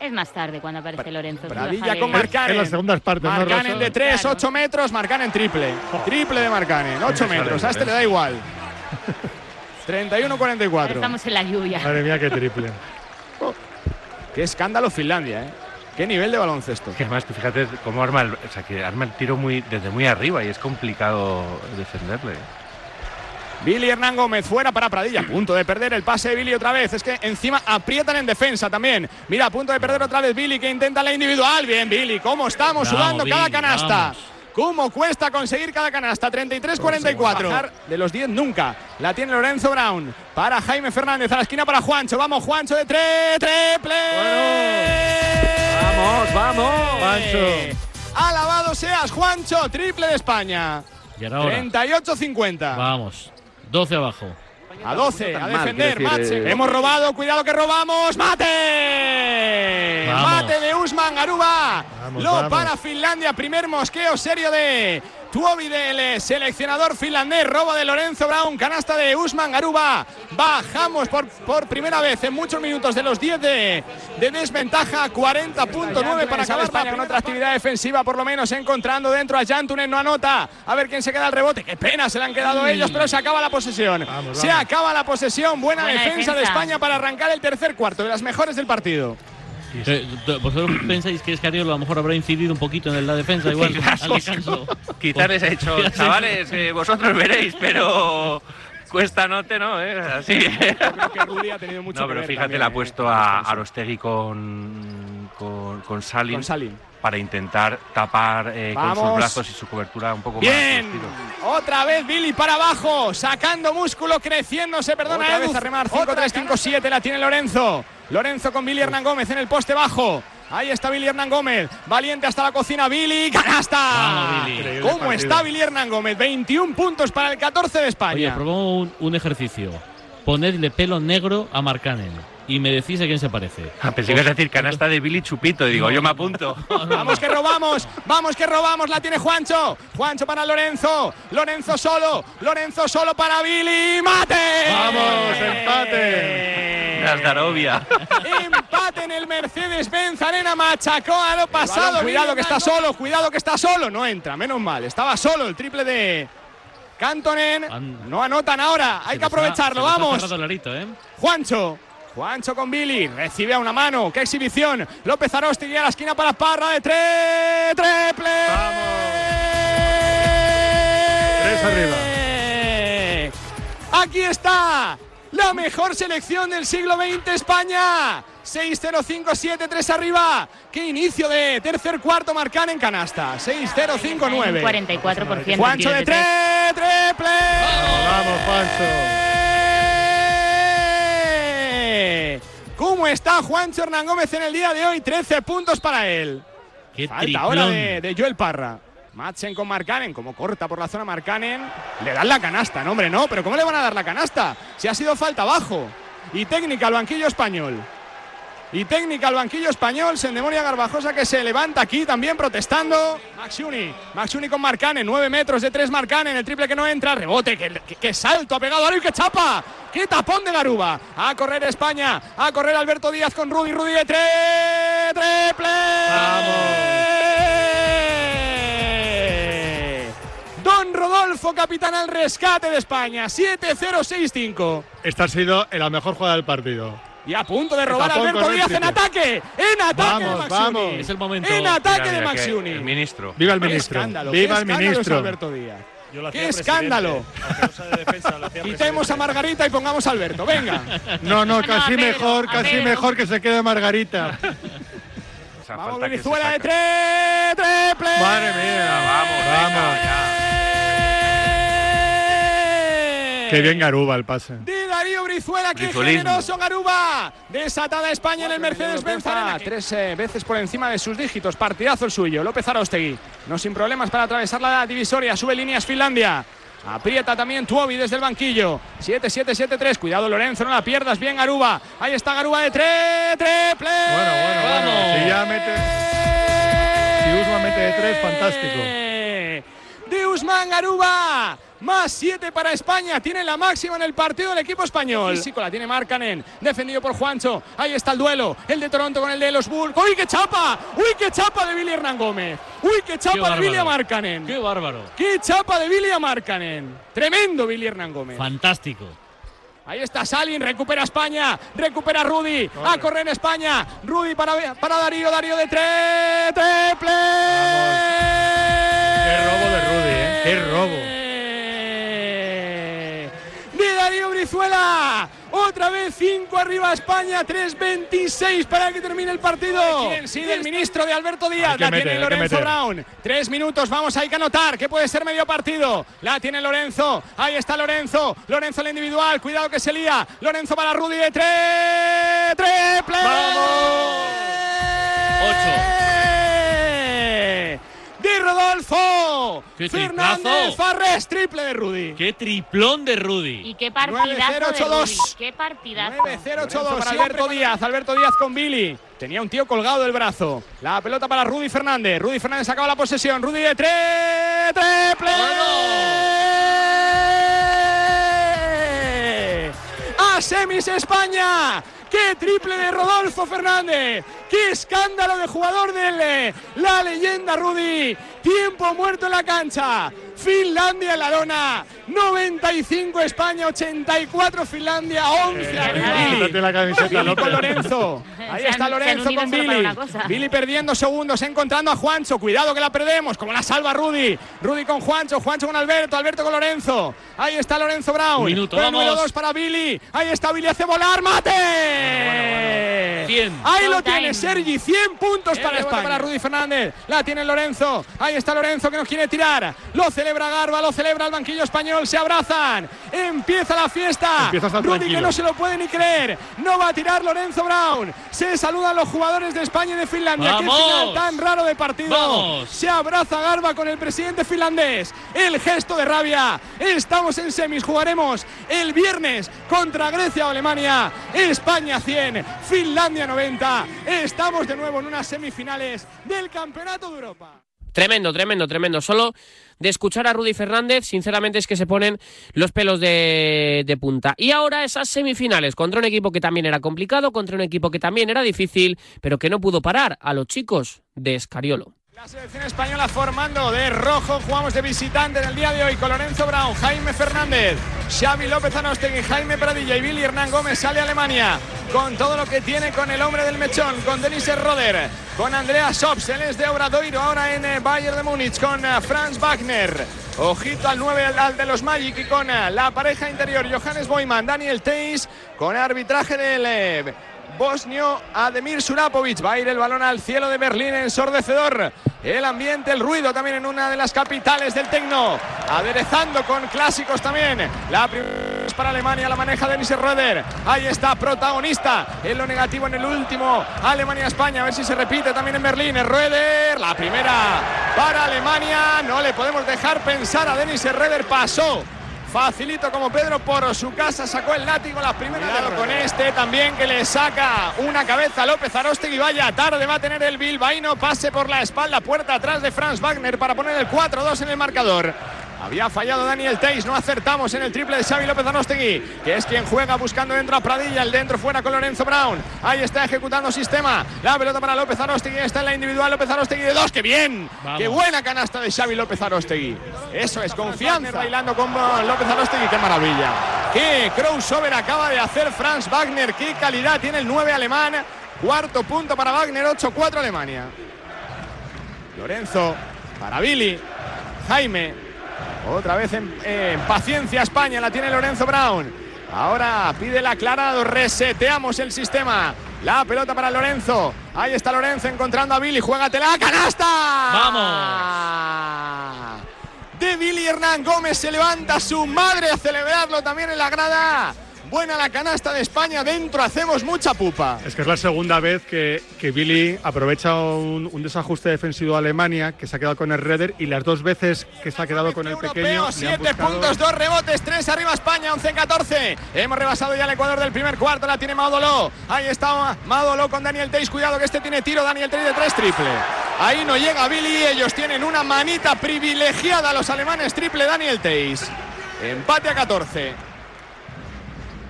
Es más tarde cuando aparece Lorenzo. déjale. con Marcanen. En las segundas partes, ¿no, Marcanen Rosa? de 3, 8 metros, Marcanen triple. Triple de Marcanen, 8 Siempre metros. A este le da igual. 31-44. Estamos en la lluvia. Madre mía, qué triple. Qué escándalo Finlandia, ¿eh? Qué nivel de baloncesto. Que además, tú fíjate cómo arma el, o sea, que arma el tiro muy, desde muy arriba y es complicado defenderle. Billy Hernán Gómez fuera para Pradilla. A punto de perder el pase de Billy otra vez. Es que encima aprietan en defensa también. Mira, a punto de perder otra vez Billy que intenta la individual. Bien, Billy. ¿Cómo estamos Vamos, sudando cada canasta? vamos. ¿Cómo cuesta conseguir cada canasta? 33-44. Bajar de los 10 nunca. La tiene Lorenzo Brown. Para Jaime Fernández. A la esquina para Juancho. Vamos, Juancho de 3. Triple. Vamos, vamos. Juancho. Alabado seas, Juancho. Triple de España. Y ahora, 38-50. vamos. 12 abajo. A 12, a defender, Matze. eh. Hemos robado, cuidado que robamos. ¡Mate! Vamos. ¡Mate de Usman Garuba! Vamos, Lo vamos. para Finlandia. Primer mosqueo serio de Tuovi, del eh, seleccionador finlandés. Robo de Lorenzo Brown. Canasta de Usman Garuba. Bajamos por, por primera vez en muchos minutos de los 10 de, de desventaja. 40.9 para acabar España con otra actividad defensiva, por lo menos encontrando dentro a Jantunen. No anota. A ver quién se queda al rebote. Qué pena se le han quedado ellos, pero se acaba la posesión. Vamos, Se acaba la posesión. Buena, Buena defensa, de. España para arrancar el tercer cuarto, de las mejores del partido. Eh, ¿Vosotros pensáis que Escariolo a lo mejor habrá incidido un poquito en la defensa igual Quizás? Quizás les he dicho, Quizás- chavales, eh, vosotros veréis, pero cuesta note, ¿no? Eh, Así. Creo que Rudy ha tenido mucho No, que pero ver fíjate, también, le ha eh, puesto a descanso. Arostegui con, con, con Salin, Con Salin. Para intentar tapar eh, con sus brazos y su cobertura un poco Bien, más. vestido. otra vez Billy para abajo, sacando músculo, creciéndose, perdona, Otra Edu. vez a remar, Otra 5-3-5-7 la tiene Lorenzo. Lorenzo con Billy Hernán Gómez en el poste bajo. Ahí está Billy Hernán Gómez, valiente hasta la cocina, Billy, canasta. Vamos, Billy. Increíble ¿Cómo está Billy Hernán Gómez? 21 puntos para el 14 de Oye, España. propongo un, un ejercicio. Ponedle pelo negro a Marcanen y me decís a quién se parece. Ah, pensé que ibas a decir canasta de Billy Chupito. Y digo, yo me apunto. Vamos que robamos, vamos que robamos, la tiene Juancho. Juancho para Lorenzo, Lorenzo solo, Lorenzo solo para Billy, mate. Vamos, empate. Nazdarovia. Empate en el Mercedes-Benz Arena, machacó a lo pasado. Cuidado que está solo, cuidado que está solo. No entra, menos mal. Estaba solo el triple de Cantonen. An- No anotan ahora, hay Se que aprovecharlo. Vamos. ¿eh? Juancho. Juancho con Billy, recibe a una mano, qué exhibición. López Arosti a la esquina para Parra de tres, triple. Tres arriba. Aquí está la mejor selección del siglo XX España. 6-0-5-7, 3 arriba. Qué inicio de tercer cuarto marcan en canasta. 6-0-5-9. 44% Juancho de tiros de 3, triple. Vamos, ¿Cómo está Juancho Hernán Gómez en el día de hoy? 13 puntos para él. Qué Falta triplón. ahora de, de Joel Parra. Matchen con Marcanen, como corta por la zona Marcanen. Le dan la canasta, no hombre, no, pero ¿cómo le van a dar la canasta? Si ha sido falta abajo. Y técnica al banquillo español. Y técnica al banquillo español, Sendemonia Garbajosa que se levanta aquí también protestando. Maxuni, Maxuni con Marcanen, 9 metros de 3 Marcanen, el triple que no entra, rebote, que, que- que salto ha pegado Aru y que chapa. ¡Qué tapón de Garuba! A correr España, a correr Alberto Díaz con Rudy, Rudy de 3, triple. Don Rodolfo, capitán al rescate de España, 7-0-6-5. Esta ha sido la mejor jugada del partido. Y a punto de robar Alberto Díaz en ataque. En ataque Vamos, de vamos. Es el momento. En ataque Mira, de mira, Maxuni. El ministro. Viva el Qué ministro. escándalo, Viva qué el ministro. Alberto Díaz. Yo lo hacía ¡Qué escándalo! de defensa, Quitemos a Margarita y pongamos a Alberto. Venga. No, no, casi a Pedro, mejor, casi Pedro. mejor que se quede Margarita. Vamos, Venezuela de tres. Triple. Madre mía, Vamos, vamos. Qué bien Garuba el pase. Brizuela, qué generoso Garuba. Desatada España en el Mercedes-Benz. Tres eh, veces por encima de sus dígitos. Partidazo el suyo. López Arostegui. No sin problemas para atravesar la divisoria. Sube líneas Finlandia. Aprieta también Tuobi desde el banquillo. 7-7-7-3. Cuidado Lorenzo, no la pierdas. Bien Garuba. Ahí está Garuba de tres. Triple. Bueno, bueno, bueno. Si ya mete. Si Usman mete de tres, fantástico. De Usman Garuba. Más 7 para España. Tiene la máxima en el partido del equipo español. Físico la tiene Marcanen. Defendido por Juancho. Ahí está el duelo. El de Toronto con el de los Bulls. ¡Uy, qué chapa! ¡Uy, qué chapa de Billy Hernán Gómez! ¡Uy, qué chapa de. Billy Marcanen! ¡Qué bárbaro! ¡Qué chapa de Billy Marcanen! Tremendo Billy Hernán Gómez. Fantástico. Ahí está Salin, recupera España, recupera Rudy, a correr en España, Rudy para, para Darío, Darío de tres, triple. Qué robo de Rudy, ¿eh? Qué robo. Brizuela, otra vez 5 arriba España, 3.26 para que termine el partido. ¿Quién sigue el ministro de Alberto Díaz? La meter, tiene Lorenzo. Brown. Tres minutos, vamos, hay que anotar que puede ser medio partido. La tiene Lorenzo, ahí está Lorenzo, Lorenzo el individual, cuidado que se lía. Lorenzo para Rudy de tres, triple. De Rodolfo. ¡Qué Fernández triplazo! Farres, triple de Rudy. ¡Qué triplón de Rudy! Y qué partidazo de 9-0-8-2. Rudy. Qué partidazo. 9-0-8-2 para Alberto Díaz. Alberto Díaz con Billy. Tenía un tío colgado del brazo. La pelota para Rudy Fernández. Rudy Fernández acaba la posesión. Rudy de tres. Triple. A semis España. ¡Qué triple de Rodolfo Fernández! ¡Qué escándalo de jugador de eh, la leyenda Rudy! Tiempo muerto en la cancha. Finlandia en la lona. 95 España, 84 Finlandia, 11 arriba. Quítate la camiseta, Billy López. con Lorenzo. Ahí está Lorenzo con Billy. Billy perdiendo segundos, encontrando a Juancho. Cuidado que la perdemos. Como la salva Rudy. Rudy con Juancho, Juancho con Alberto, Alberto con Lorenzo. Ahí está Lorenzo Brown. Un minuto, el número vamos. 2 para Billy. Ahí está Billy, hace volar. ¡Mate! 100. Ahí lo Showtime. tiene Sergi, 100 puntos para España. Para Rudy Fernández. La tiene Lorenzo. Ahí está Lorenzo que nos quiere tirar. Lo celebra Garba, lo celebra el banquillo español. Se abrazan. Empieza la fiesta. Empieza Rudy que no se lo puede ni creer. No va a tirar Lorenzo Brown. Se saludan los jugadores de España y de Finlandia. Qué final tan raro de partido. ¡Vamos! Se abraza Garba con el presidente finlandés. El gesto de rabia. Estamos en semis. Jugaremos el viernes contra Grecia o Alemania. España 100, Finlandia 90. Estamos de nuevo en unas semifinales del Campeonato de Europa. Tremendo, tremendo, tremendo. Solo de escuchar a Rudy Fernández, sinceramente es que se ponen los pelos de, punta. Y ahora esas semifinales contra un equipo que también era complicado, contra un equipo que también era difícil, pero que no pudo parar a los chicos de Escariolo. La selección española formando de rojo. Jugamos de visitante en el día de hoy con Lorenzo Brown, Jaime Fernández, Xavi López Anostegui, Jaime Pradilla y Billy Hernán Gómez sale a Alemania con todo lo que tiene con el hombre del mechón, con Denis Roder, con Andrea Sops, él es de Obradoiro, ahora en eh, Bayern de Múnich, con eh, Franz Wagner. Ojito al 9 al, de los Magic y con eh, la pareja interior, Johannes Boyman, Daniel Teis, con arbitraje del bosnio Ademir Surapovic. Va a ir el balón al cielo de Berlín ensordecedor. El ambiente, el ruido también en una de las capitales del tecno. Aderezando con clásicos también. La primera para Alemania, la maneja Denis Röder. Ahí está, protagonista. En lo negativo en el último. Alemania-España, a ver si se repite también en Berlín. Röder, la primera para Alemania. No le podemos dejar pensar a Denis Röder. Pasó Facilito como Pedro por su casa sacó el látigo la primera Cuidado con este también que le saca una cabeza a López Arostegui vaya tarde va a tener el bilbaíno pase por la espalda puerta atrás de Franz Wagner para poner el 4-2 en el marcador había fallado Daniel Teis, no acertamos en el triple de Xavi López Anostegui, que es quien juega buscando dentro a Pradilla, el dentro fuera con Lorenzo Brown. Ahí está ejecutando sistema. La pelota para López Anostegui, está en la individual López Anostegui de dos. ¡Qué bien! Vamos. ¡Qué buena canasta de Xavi López Arostegui! Eso es confianza. Bailando con López Arostegui, qué maravilla. ¡Qué crossover acaba de hacer Franz Wagner! ¡Qué calidad tiene el 9 alemán! Cuarto punto para Wagner, 8-4 Alemania. Lorenzo para Billy. Jaime. Otra vez en, en paciencia España, la tiene Lorenzo Brown. Ahora pide la clara, reseteamos el sistema. La pelota para Lorenzo. Ahí está Lorenzo encontrando a Billy. Juégatela. ¡Canasta! ¡Vamos! De Billy Hernán Gómez se levanta su madre a celebrarlo también en la grada. Buena la canasta de España. Dentro hacemos mucha pupa. Es que es la segunda vez que, que Billy aprovecha un, un desajuste defensivo de Alemania, que se ha quedado con el Redder, y las dos veces que se ha quedado con el pequeño. le han 7 buscado- puntos, 2 rebotes, 3 arriba España, 11-14. Hemos rebasado ya el Ecuador del primer cuarto, la tiene Maudoló. Ahí está Maudoló con Daniel Teis, cuidado que este tiene tiro, Daniel Teis de 3 triple. Ahí no llega Billy, ellos tienen una manita privilegiada los alemanes, triple Daniel Teis. Empate a 14.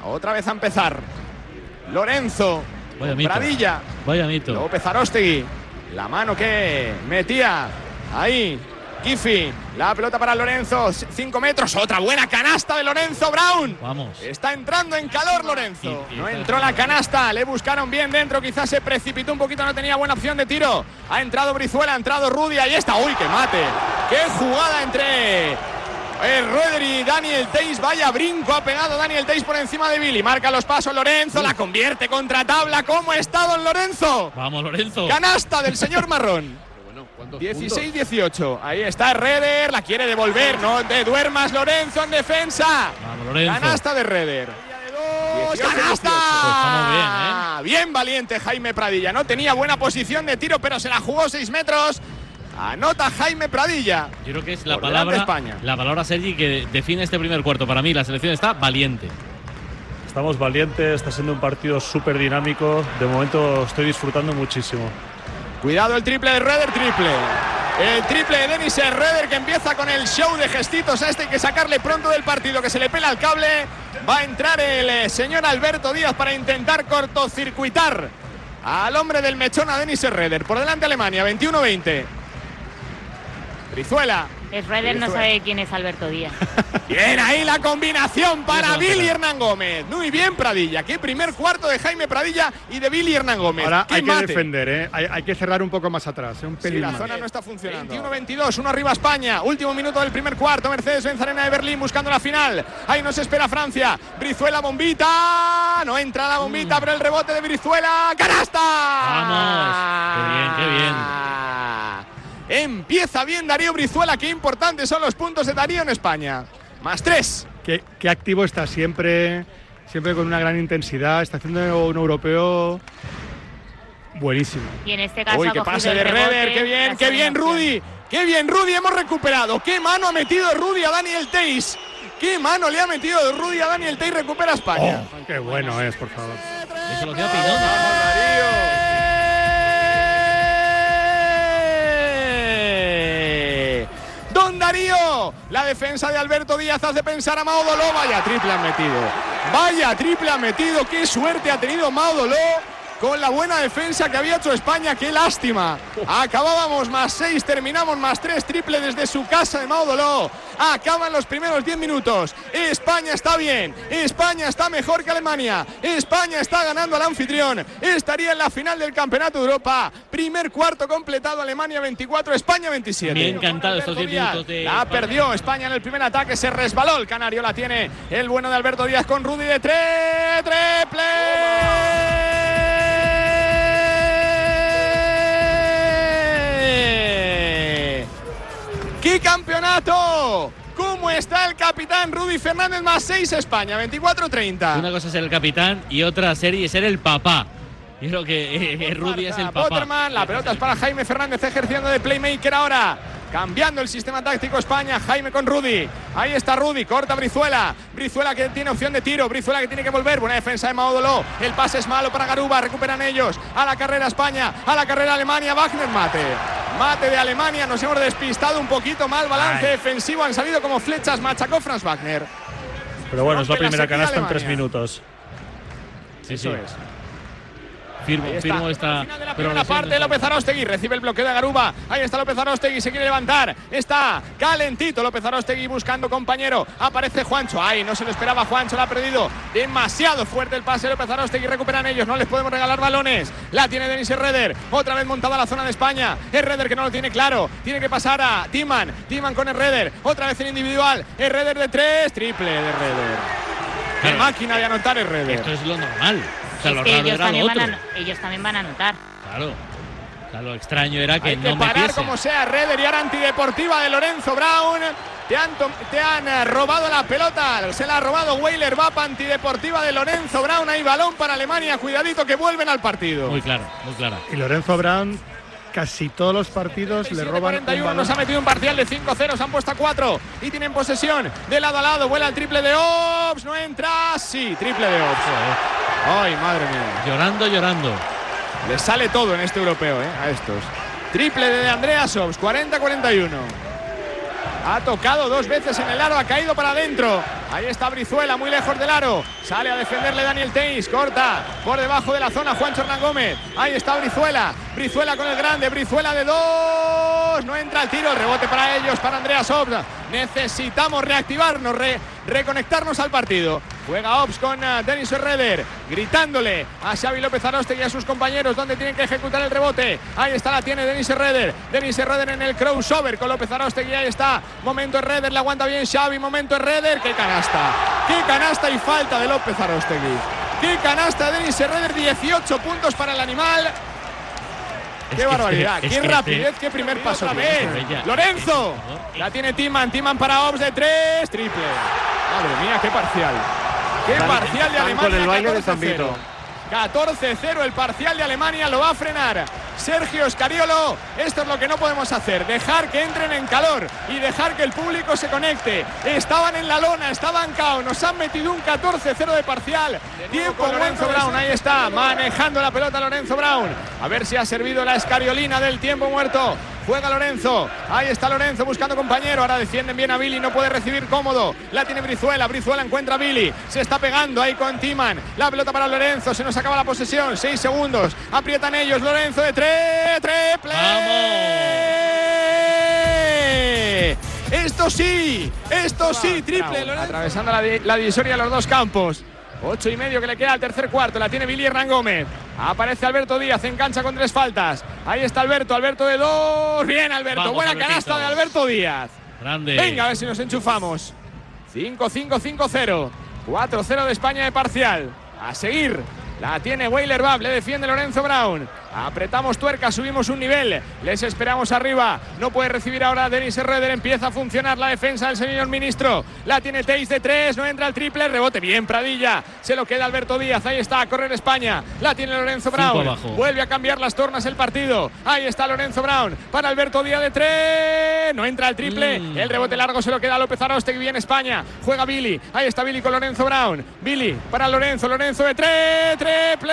Otra vez a empezar. Lorenzo. Vaya mito. Pradilla. Vaya mito. López Arostegui. La mano que metía ahí. Giffy. La pelota para Lorenzo. 5 metros. Otra buena canasta de Lorenzo Brown. Vamos. Está entrando en calor Lorenzo. No entró la canasta. Le buscaron bien dentro. Quizás se precipitó un poquito. No tenía buena opción de tiro. Ha entrado Brizuela. Ha entrado Rudy. Ahí está. Uy, qué mate. Qué jugada entre el Roeder y Daniel Teis, vaya brinco ha pegado Daniel Teis por encima de Billy. Marca los pasos Lorenzo, la convierte contra tabla. ¿Cómo está don Lorenzo? Vamos, Lorenzo. Canasta del señor Marrón. 16-18. Ahí está Reder, la quiere devolver. No te duermas, Lorenzo, en defensa. Vamos, Lorenzo. Canasta de Reder. ¡Canasta! Pues bien, ¿eh? Bien valiente Jaime Pradilla. No tenía buena posición de tiro, pero se la jugó 6 metros. Anota Jaime Pradilla. Yo creo que es la palabra, España. la palabra Sergi que define este primer cuarto. Para mí la selección está valiente. Estamos valientes, está siendo un partido súper dinámico. De momento estoy disfrutando muchísimo. Cuidado el triple de Reder, triple. El triple de Dennis Reder que empieza con el show de gestitos a este hay que sacarle pronto del partido que se le pela el cable. Va a entrar el eh, señor Alberto Díaz para intentar cortocircuitar al hombre del mechón a Dennis Reder. Por delante Alemania, 21-20. Brizuela. Schroeder no sabe quién es Alberto Díaz. Bien ahí la combinación para Billy. Hernán Gómez. Muy bien Pradilla. Qué primer cuarto de Jaime Pradilla y de Billy Hernán Gómez. Ahora hay que defender, ¿eh? hay, hay que cerrar un poco más atrás, ¿eh? un Sí, pelín la zona no está funcionando. 21-22, uno arriba España. Último minuto del primer cuarto. Mercedes-Benz Arena de Berlín buscando la final. Ahí nos espera Francia. Brizuela, bombita. No entra la bombita, pero el rebote de Brizuela. ¡Canasta! Vamos. Qué bien, qué bien. Empieza bien Darío Brizuela. Qué importantes son los puntos de Darío en España. Más tres. Qué, qué activo está siempre, siempre con una gran intensidad. Está haciendo un europeo buenísimo. Y en este caso Uy, qué pase de rebote, qué bien, qué bien. Rudy, qué bien Rudy, hemos recuperado, qué mano ha metido Rudy a Daniel Teis, qué mano le ha metido Rudy a Daniel Teis, recupera España. Oh, qué bueno es, por favor. Eso lo queda Pinón. La defensa de Alberto Díaz hace pensar a Maudoló, vaya triple han metido, vaya triple han metido, qué suerte ha tenido Maudoló con la buena defensa que había hecho España, qué lástima. Acabábamos más seis, terminamos más tres, triple desde su casa de Maudoló. Acaban los primeros 10 minutos. España está bien, España está mejor que Alemania, España está ganando al anfitrión, estaría en la final del Campeonato de Europa. Primer cuarto completado, Alemania 24, España 27. Me encantado estos 10 Díaz. minutos de. La perdió España en el primer ataque, se resbaló el canario, la tiene el bueno de Alberto Díaz con Rudy de tres, triple. ¡Qué campeonato! ¿Cómo está el capitán Rudy Fernández más 6 España? 24-30. Una cosa es ser el capitán y otra serie ser el papá. Yo creo que eh, Rudy es el papá. Botterman, la pelota es para Jaime Fernández ejerciendo de playmaker ahora. Cambiando el sistema táctico España, Jaime con Rudy. Ahí está Rudy, corta Brizuela. Brizuela que tiene opción de tiro, Brizuela que tiene que volver. Buena defensa de Maudoló. El pase es malo para Garuba, recuperan ellos. A la carrera España, a la carrera Alemania. Wagner mate. Mate de Alemania, nos hemos despistado un poquito mal. Balance defensivo, han salido como flechas. Machacó Franz Wagner. Pero bueno, es la primera canasta en tres minutos. Sí, Eso sí. es. Firmo, Ahí está. firmo esta Primera progresión parte, de- López Arostegui recibe el bloqueo de Garuba. Ahí está López Arostegui, se quiere levantar. Está calentito López Arostegui buscando compañero. Aparece Juancho. Ay, no se lo esperaba Juancho, la ha perdido. Demasiado fuerte el pase López Arostegui. Recuperan ellos, no les podemos regalar balones. La tiene Denis Herreder. Otra vez montada la zona de España. Herreder que no lo tiene claro. Tiene que pasar a Timan. Timan con Herreder. Otra vez en individual. Herreder de tres. Triple de Herreder. Claro. máquina de anotar Herreder. Esto es lo normal. O sea, Es lo que raro ellos era lo también, van otro. a, ellos también van a anotar. Claro. O sea, lo extraño era que Hay no que parar metiese. como sea Herreder y ahora antideportiva de Lorenzo Brown. Te han, te han eh, robado la pelota. Se la ha robado Weiler Vap. Antideportiva de Lorenzo Brown. Hay balón para Alemania. Cuidadito que vuelven al partido. Muy claro, muy clara. Y Lorenzo Brown, casi todos los partidos le roban un 41 balón. nos ha metido un parcial de 5-0, se han puesto a 4 y tienen posesión de lado a lado, vuela el triple de Ops, no entra, sí, triple de Ops. Ay, madre mía. Llorando, llorando. Le sale todo en este europeo, ¿eh? A estos. Triple de Andreas Ops, 40-41. Ha tocado dos veces en el aro, ha caído para adentro. Ahí está Brizuela, muy lejos del aro. Sale a defenderle Daniel Teis, corta por debajo de la zona Juancho Hernán Gómez. Ahí está Brizuela, Brizuela con el grande, Brizuela de dos. No entra el tiro, rebote para ellos, para Andreas Ops. Necesitamos reactivarnos, re- reconectarnos al partido. Juega Ops con eh, Denis Herreder, gritándole a Xavi López Arostegui y a sus compañeros donde tienen que ejecutar el rebote. Ahí está, la tiene Denis Herreder. Denis Herreder en el crossover con López Arostegui. Ahí está. Momento Herreder, le aguanta bien Xavi. Momento Herreder. ¡Qué canasta! ¡Qué canasta y falta de López Arostegui! ¡Qué canasta de Denis Herreder! 18 puntos para el animal. ¡Qué barbaridad! ¡Qué rapidez! este- ¡Qué primer paso! ¡Lorenzo! La tiene Timan. Timan para Ops de tres. Triple. Madre mía, qué parcial. ¡Qué parcial de Alemania! con el baile de 14-0. San Vito. 14-0 el parcial de Alemania lo va a frenar Sergio Scariolo. Esto es lo que no podemos hacer, dejar que entren en calor y dejar que el público se conecte. Estaban en la lona, estaban cao, nos han metido un 14-0 de parcial. Tiempo Lorenzo Brown, ahí está, manejando la pelota Lorenzo Brown. A ver si ha servido la escariolina del tiempo muerto. Juega Lorenzo. Ahí está Lorenzo buscando compañero. Ahora defienden bien a Billy. No puede recibir cómodo. La tiene Brizuela. Brizuela encuentra a Billy. Se está pegando ahí con Timan. La pelota para Lorenzo. Se nos acaba la posesión. Seis segundos. Aprietan ellos. Lorenzo de tres. Triple. Esto sí. Esto sí. Triple. Lorenzo. Atravesando la, la divisoria de los dos campos. Ocho y medio que le queda al tercer cuarto. La tiene Billy Hernán Gómez. Aparece Alberto Díaz en cancha con tres faltas. Ahí está Alberto. Alberto de dos. Bien, Alberto. Vamos, Buena Albertito. canasta de Alberto Díaz. Grande. Venga, a ver si nos enchufamos. 5-5-5-0. 4-0 de España de parcial. A seguir. La tiene Weiler Bab, le defiende Lorenzo Brown. Apretamos tuerca, subimos un nivel. Les esperamos arriba. No puede recibir ahora Denis Herreder. Empieza a funcionar la defensa del señor ministro. La tiene Teis de tres. No entra el triple. Rebote bien, Pradilla. Se lo queda Alberto Díaz. Ahí está, a correr España. La tiene Lorenzo Brown. Vuelve a cambiar las tornas el partido. Ahí está Lorenzo Brown. Para Alberto Díaz de tres. No entra el triple. Mm. El rebote largo se lo queda López Arostegui. Bien España. Juega Billy. Ahí está Billy con Lorenzo Brown. Billy para Lorenzo. Lorenzo de tres. Triple.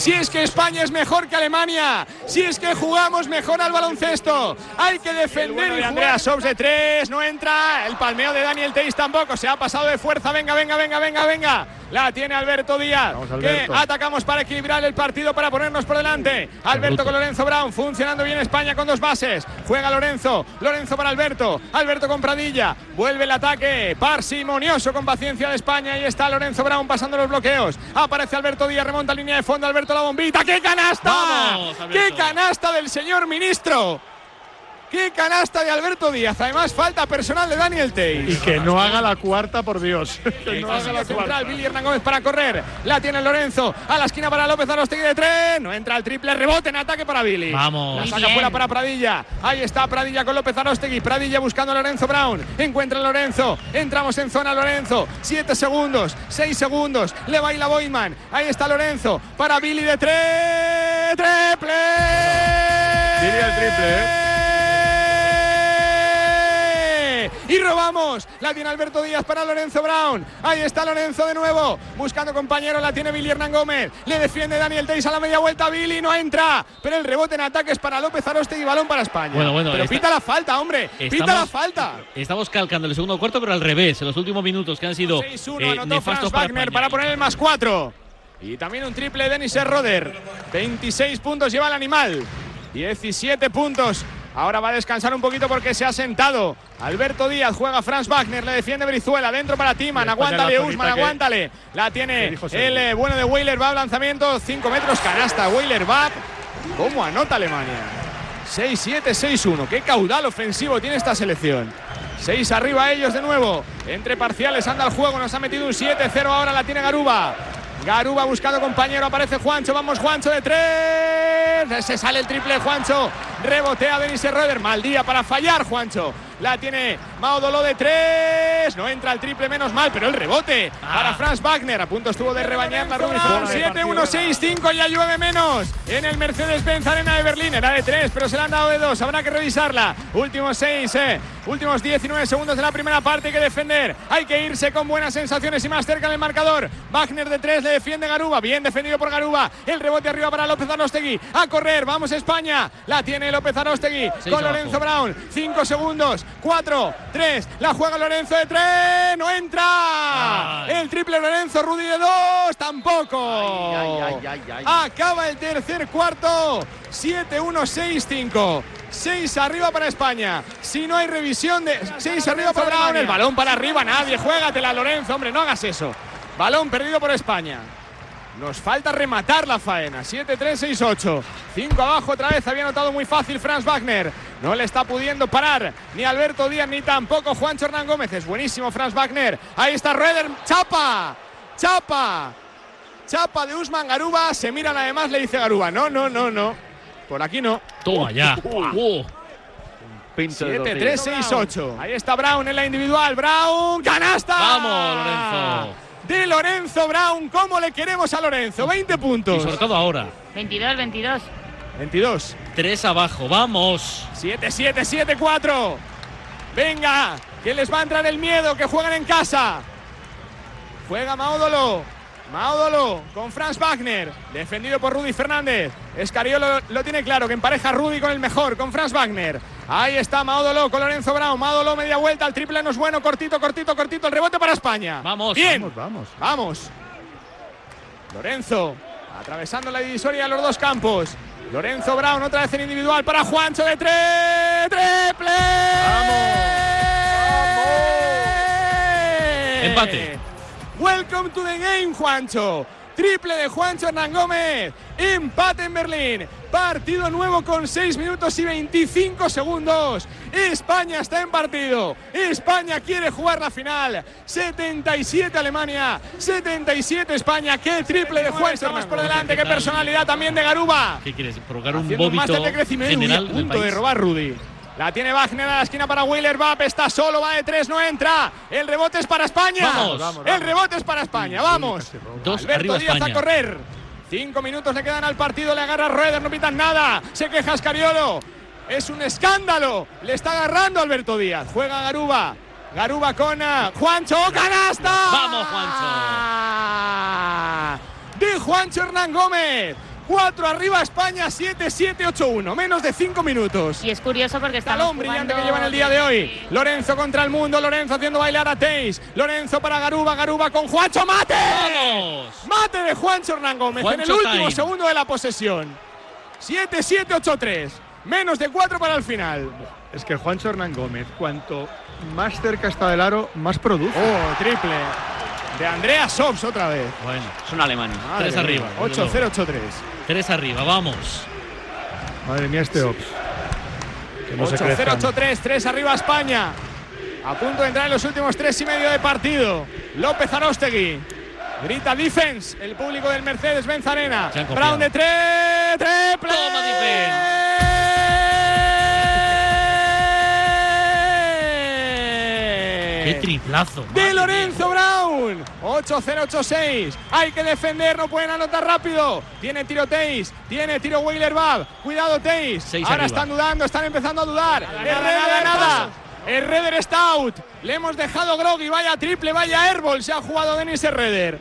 Si es que España es mejor que Alemania, si es que jugamos mejor al baloncesto, hay que defender. y Andrea Sobs de tres, no entra. El palmeo de Daniel Teis tampoco, se ha pasado de fuerza. Venga, venga, venga, venga, venga. La tiene Alberto Díaz. que Alberto. atacamos para equilibrar el partido, para ponernos por delante. Alberto con Lorenzo Brown, funcionando bien España con dos bases. Juega Lorenzo, Lorenzo para Alberto, Alberto con Pradilla. Vuelve el ataque, parsimonioso con paciencia de España. Ahí está Lorenzo Brown pasando los bloqueos. Aparece Alberto Díaz, remonta línea de fondo. Alberto la bombita. ¡Qué canasta! Vamos, ¡Qué canasta del señor ministro! ¡Qué canasta de Alberto Díaz! Además, falta personal de Daniel Teis. Y que no haga la cuarta, por Dios. que no haga la central, cuarta. Billy Hernán Gómez para correr. La tiene Lorenzo. A la esquina para López Arostegui de tren. No entra el triple. Rebote en ataque para Billy. Vamos. La saca bien. fuera para Pradilla. Ahí está Pradilla con López Arostegui. Pradilla buscando a Lorenzo Brown. Encuentra a Lorenzo. Entramos en zona Lorenzo. Siete segundos. Seis segundos. Le baila Boyman. Ahí está Lorenzo. Para Billy de tres. Triple. Billy el triple, ¿eh? Y robamos. La tiene Alberto Díaz para Lorenzo Brown. Ahí está Lorenzo de nuevo. Buscando compañero, la tiene Billy Hernán Gómez. Le defiende Daniel Teis a la media vuelta. Billy no entra. Pero el rebote en ataque es para López Aroste y balón para España. Bueno, bueno, pero esta- pita la falta, hombre. Pita Estamos- la falta. Estamos calcando el segundo cuarto, pero al revés, en los últimos minutos que han sido 6-1 eh, anotó nefastos para Wagner España. para poner el más 4. Y también un triple de Dennis Roder. 26 puntos lleva el animal. 17 puntos. Ahora va a descansar un poquito porque se ha sentado. Alberto Díaz juega Franz Wagner, le defiende Brizuela, dentro para Timan, aguántale Usman, aguántale. La tiene el eh, bueno de Weiler, va al lanzamiento, 5 metros, canasta, Weiler va. ¿Cómo anota Alemania? 6-7, 6-1. Qué caudal ofensivo tiene esta selección. 6 arriba ellos de nuevo. Entre parciales anda el juego. Nos ha metido un 7-0. Ahora la tiene Garuba. Garuba buscando compañero. Aparece Juancho. Vamos, Juancho de tres. Se sale el triple Juancho. Rebotea Denis Roeder. Mal día para fallar, Juancho. La tiene Maudolo de tres. No entra el triple, menos mal, pero el rebote para Franz Wagner. A punto estuvo de rebañar la Rubin 7-1-6-5. Ya llueve menos en el Mercedes-Benz Arena de Berlín. Era de tres, pero se le han dado de dos. Habrá que revisarla. Últimos seis, eh. Últimos 19 segundos de la primera parte. Hay que defender. Hay que irse con buenas sensaciones y más cerca del marcador. Wagner de tres le defiende Garuba. Bien defendido por Garuba. El rebote arriba para López Arostegui. A correr. Vamos España. La tiene López Arostegui con abajo. Lorenzo Brown. Cinco segundos. Cuatro, tres. La juega Lorenzo de tres. No entra. El triple Lorenzo. Rudy de dos. Tampoco. Acaba el tercer cuarto. 7-1-6-5. 6 arriba para España. Si no hay revisión de 6 arriba para Brown, el balón para arriba, nadie. Juégatela, Lorenzo, hombre, no hagas eso. Balón perdido por España. Nos falta rematar la faena. 7-3-6-8. 5 abajo otra vez. Había notado muy fácil Franz Wagner. No le está pudiendo parar ni Alberto Díaz ni tampoco Juancho Hernán Gómez. Es buenísimo Franz Wagner. Ahí está Roeder. ¡Chapa! ¡Chapa! Chapa de Usman Garuba. Se miran además, le dice Garuba. No, no, no, no. Por aquí no. Toma ya. Uh. 7-3-6-8. Ahí está Brown en la individual. Brown, canasta. Vamos, Lorenzo. De Lorenzo Brown. ¿Cómo le queremos a Lorenzo? 20 Y puntos. sobre todo ahora. 22, 22. 22. Tres abajo, vamos. 7-7, 7-4. Venga, que les va a entrar el miedo, que juegan en casa. Juega Maudolo. Maudolo con Franz Wagner. Defendido por Rudy Fernández. Escariolo lo tiene claro, que empareja Rudy con el mejor, con Franz Wagner. Ahí está Maudolo con Lorenzo Brown. Maudolo media vuelta, el triple no es bueno. Cortito, cortito, cortito. El rebote para España. Vamos. Bien. Vamos, vamos. Vamos. Lorenzo atravesando la divisoria de los dos campos. Lorenzo Brown otra vez en individual para Juancho de tres. ¡Triple! Empate. Welcome to the game, Juancho. Triple de Juancho Hernán Gómez. Empate en Berlín. Partido nuevo con 6 minutos y 25 segundos. España está en partido. España quiere jugar la final. 77 Alemania. 77 España. Qué triple de Juancho Hernán por delante. Qué personalidad también de Garuba. ¿Qué quieres? ¿Provocar un Haciendo máster de crecimiento. Uy, general punto de robar Rudy. La tiene Wagner a la esquina para Wheeler. Vap está solo, va de tres, no entra. El rebote es para España. Vamos. El rebote es para España. Vamos. Dos Alberto arriba Díaz España. a correr. Cinco minutos le quedan al partido. Le agarra Roeder, no pitan nada. Se queja Escariolo. Es un escándalo. Le está agarrando Alberto Díaz. Juega Garuba. Garuba con ah, Juancho. ¡Canasta! Vamos, Juancho. De Juancho Hernán Gómez. 4 arriba España, 7-7-8-1. Menos de 5 minutos. Y es curioso porque estamos Talón brillante que llevan el día de hoy. Lorenzo contra el mundo. Lorenzo haciendo bailar a Teis. Lorenzo para Garuba. Garuba con Juancho. ¡Mate! ¡Vamos! Mate de Juancho Hernán Gómez en el Juancho último time. segundo de la posesión. 7-7-8-3. Menos de 4 para el final. Es que Juancho Hernán Gómez, cuanto más cerca está del aro, más produce. Oh, triple. De Andrea Sobs otra vez. Bueno, Es un alemán. Tres arriba, desde 8-0-8-3. tres arriba, vamos. Madre mía, este Ops. Que no se crezcan. 8-0-8-3, 3 arriba España. A punto de entrar en los últimos tres y medio de partido. López Arostegui. Grita defense. El público del Mercedes-Benz Arena. Brown de tres. Triple. Toma, Qué triplazo. de Lorenzo Brown. 8-0-8-6. Hay que defender, no pueden anotar rápido. Tiene tiro Teis, tiene tiro Weiler Bab. Cuidado Teis. Ahora arriba. están dudando, están empezando a dudar. Herrera de nada. Herreder está out. Le hemos dejado Groggy. Vaya triple, vaya airball. Se ha jugado Denis Herreder.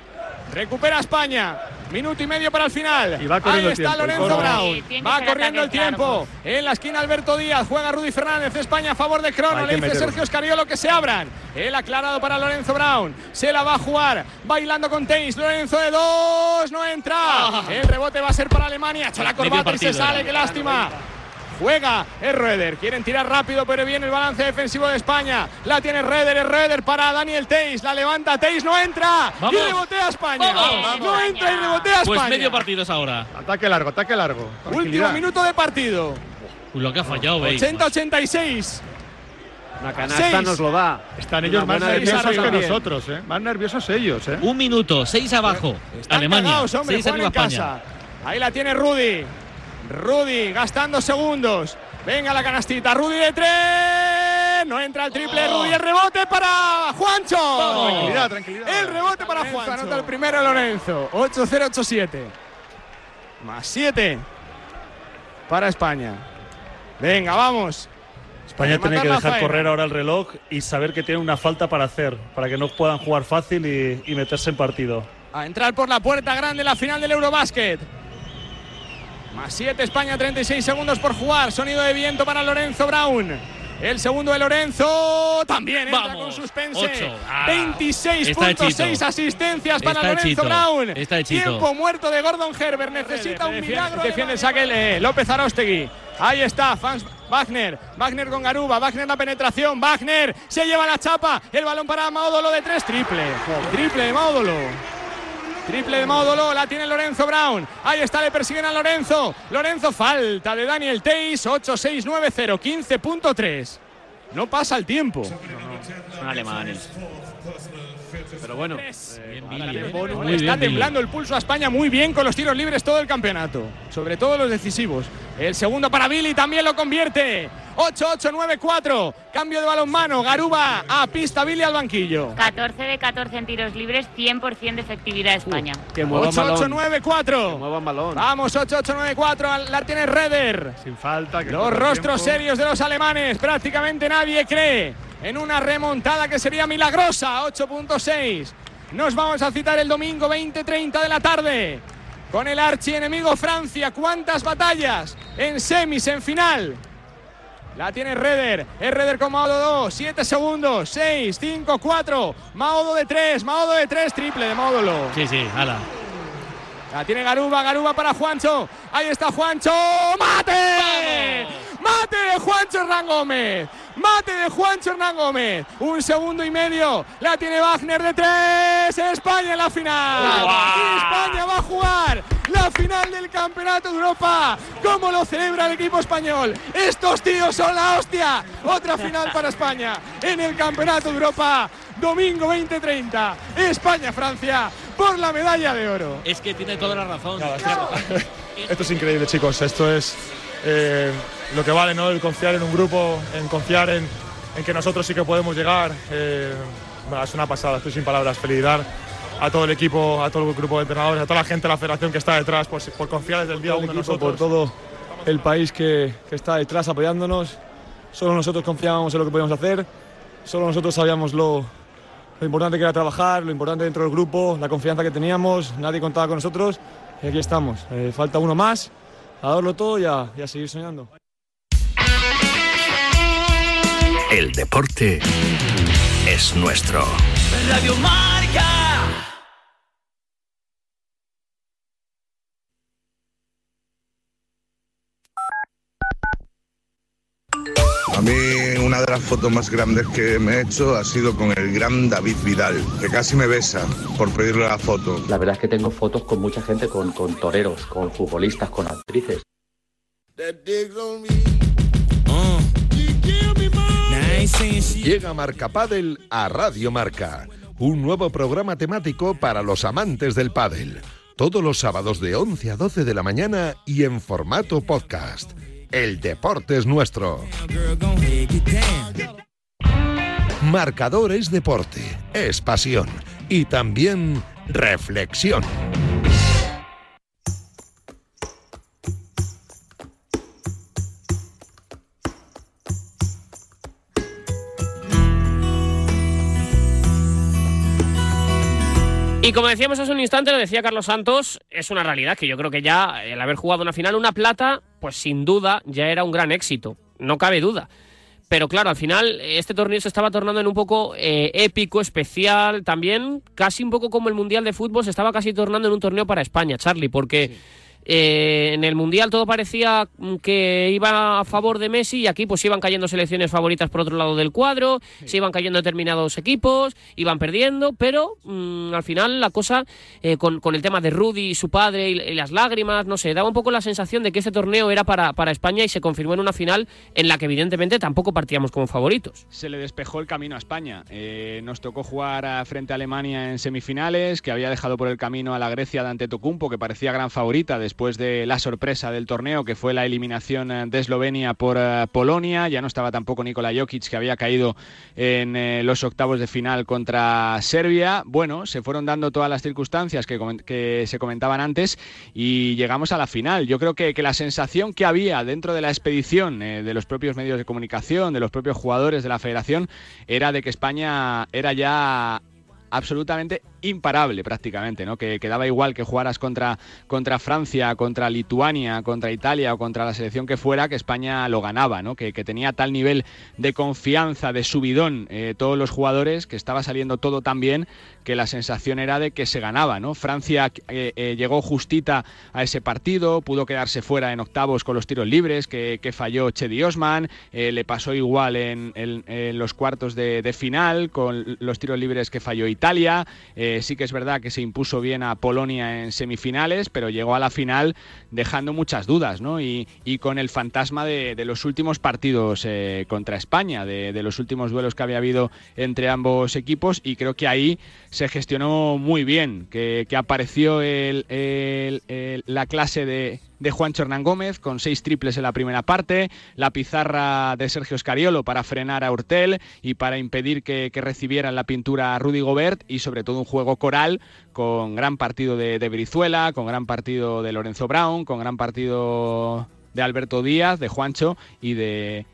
Recupera España. Minuto y medio para el final. Y va Ahí está tiempo, Lorenzo. Brown. Sí, va corriendo el claro, tiempo. En la esquina Alberto Díaz. Juega Rudy Fernández. España a favor de Crono. Le dice meterlo. Sergio Escariolo que se abran. El aclarado para Lorenzo Brown. Se la va a jugar. Bailando con Tenis. Lorenzo de dos. No entra. El rebote va a ser para Alemania. Echa la corbata y se sale. Qué lástima. Juega es Reder. Quieren tirar rápido, pero viene el balance defensivo de España. La tiene Reder, es Reder para Daniel Teis. La levanta Teis, no entra. Vamos. Y rebotea a España. Vamos. No entra y rebotea a Pues España. medio partido es ahora. Ataque largo, ataque largo. Último minuto de partido. Uy, lo que ha fallado, veis. 80-86. Una canasta Seis. nos lo da. Están ellos más nerviosos que también. nosotros, ¿eh? Más nerviosos ellos, ¿eh? Un minuto, seis abajo. Están Alemania, cagados, hombre, seis arriba en España. casa. Ahí la tiene Rudy. Rudy gastando segundos. Venga la canastita. Rudy de tres. No entra el triple. Oh. Rudy. El rebote para Juancho. Tranquilidad, tranquilidad. El rebote para Juancho. Anota el primero Lorenzo. 8-0-8-7. Más 7 para España. Venga, vamos. España tiene que dejar correr ahora el reloj y saber que tiene una falta para hacer, para que no puedan jugar fácil y, y meterse en partido. A entrar por la puerta grande la final del Eurobásquet. Más 7 España, 36 segundos por jugar. Sonido de viento para Lorenzo Brown. El segundo de Lorenzo también entra Vamos, con suspense. Ah, 26.6 está hechito. asistencias para Está Lorenzo hechito. Brown. Está. Tiempo muerto de Gordon Herbert. Necesita un milagro. Defiende el saque eh, López Arostegui. Ahí está, Fans Wagner. Wagner con Garuba. Wagner la penetración. Wagner se lleva la chapa. El balón para Maudolo de tres. Triple. Triple de Maudolo. Triple de Maudolo, la tiene Lorenzo Brown. Ahí está, le persiguen a Lorenzo. Lorenzo, falta de Daniel Teis. 8-6-9-0, 15.3. No pasa el tiempo. Son alemanes. Pero bueno, eh, está temblando el pulso a España muy bien con los tiros libres todo el campeonato. Sobre todo los decisivos. El segundo para Billy también lo convierte. 8-8-9-4. Cambio de balonmano. Garuba a pista, Billy al banquillo. 14 de 14 en tiros libres, 100% de efectividad de España. Que muevan balón. 8-8-9-4. Que muevan balón. Vamos, 8-8-9-4. La tiene Reder. Sin falta. que Los rostros tiempo. serios de los alemanes. Prácticamente nadie cree en una remontada que sería milagrosa. 8.6. Nos vamos a citar el domingo 20-30 de la tarde. Con el archienemigo Francia. ¿Cuántas batallas? En semis, en final. La tiene Reder. Es Reder con Maodo 2. 7 segundos. 6, 5, 4. Maodo de 3. Maodo de 3. Triple de Módulo. Sí, sí, ala. La tiene Garuba, Garuba para Juancho. Ahí está Juancho. ¡Mate! ¡Mate de Juancho Hernán Gómez! ¡Mate de Juancho Hernán Gómez! Un segundo y medio. La tiene Wagner de tres. España en la final. España va a jugar la final del Campeonato de Europa. ¿Cómo lo celebra el equipo español? Estos tíos son la hostia. Otra final para España en el Campeonato de Europa. Domingo 2030. España-Francia por la medalla de oro. Es que tiene toda la razón. Esto es increíble, chicos. Esto es eh, lo que vale, ¿no? El confiar en un grupo, en confiar en, en que nosotros sí que podemos llegar. Eh, bueno, es una pasada, estoy sin palabras. Felicidad a todo el equipo, a todo el grupo de entrenadores, a toda la gente de la federación que está detrás, por, por confiar desde el día uno en nosotros. por todo el país que, que está detrás apoyándonos. Solo nosotros confiábamos en lo que podíamos hacer, solo nosotros sabíamos lo, lo importante que era trabajar, lo importante dentro del grupo, la confianza que teníamos, nadie contaba con nosotros y aquí estamos. Eh, falta uno más, a darlo todo y a, y a seguir soñando. El deporte es nuestro. Radio Marca. Una de las fotos más grandes que me he hecho ha sido con el gran David Vidal, que casi me besa por pedirle la foto. La verdad es que tengo fotos con mucha gente, con, con toreros, con futbolistas, con actrices. Llega Marca Padel a Radio Marca, un nuevo programa temático para los amantes del pádel. Todos los sábados de 11 a 12 de la mañana y en formato podcast. El deporte es nuestro. Marcador es deporte, es pasión y también reflexión. Y como decíamos hace un instante, lo decía Carlos Santos, es una realidad que yo creo que ya el haber jugado una final, una plata, pues sin duda ya era un gran éxito, no cabe duda. Pero claro, al final este torneo se estaba tornando en un poco eh, épico, especial, también casi un poco como el Mundial de Fútbol se estaba casi tornando en un torneo para España, Charlie, porque... Eh, en el Mundial todo parecía que iba a favor de Messi y aquí pues iban cayendo selecciones favoritas por otro lado del cuadro, se iban cayendo determinados equipos, iban perdiendo, pero mm, al final la cosa eh, con, con, el tema de Rudy y su padre y, y, las lágrimas, no sé, daba un poco la sensación de que este torneo era para, para España y se confirmó en una final en la que evidentemente tampoco partíamos como favoritos. Se le despejó el camino a España. Eh, nos tocó jugar a, frente a Alemania en semifinales, que había dejado por el camino a la Grecia de Antetokounmpo, que parecía gran favorita después después de la sorpresa del torneo, que fue la eliminación eh, de Eslovenia por uh, Polonia. Ya no estaba tampoco Nikola Jokic, que había caído en eh, los octavos de final contra Serbia. Bueno, se fueron dando todas las circunstancias que, que se comentaban antes y llegamos a la final. Yo creo que, que la sensación que había dentro de la expedición, eh, de los propios medios de comunicación, de los propios jugadores de la federación, era de que España era ya absolutamente imparable prácticamente, ¿no? Que, quedaba igual que jugaras contra, contra Francia, contra Lituania, contra Italia o contra la selección que fuera, que España lo ganaba, ¿no? Que, que tenía tal nivel de confianza, de subidón eh, todos los jugadores, que estaba saliendo todo tan bien que la sensación era de que se ganaba, ¿no? Francia eh, eh, llegó justita a ese partido, pudo quedarse fuera en octavos con los tiros libres que, falló Chedi Osman, le pasó igual en, los cuartos de, final con los tiros libres que falló Italia, eh, sí que es verdad que se impuso bien a Polonia en semifinales, pero llegó a la final dejando muchas dudas, ¿no? Y, con el fantasma de, los últimos partidos eh, contra España, de, los últimos duelos que había habido entre ambos equipos, y creo que ahí se gestionó muy bien, que, apareció la clase de, de Juancho Hernán Gómez, con seis triples en la primera parte, la pizarra de Sergio Scariolo para frenar a Urtel y para impedir que, que recibieran la pintura a Rudy Gobert, y sobre todo un juego coral con gran partido de, de Brizuela, con gran partido de Lorenzo Brown, con gran partido de Alberto Díaz, de Juancho y de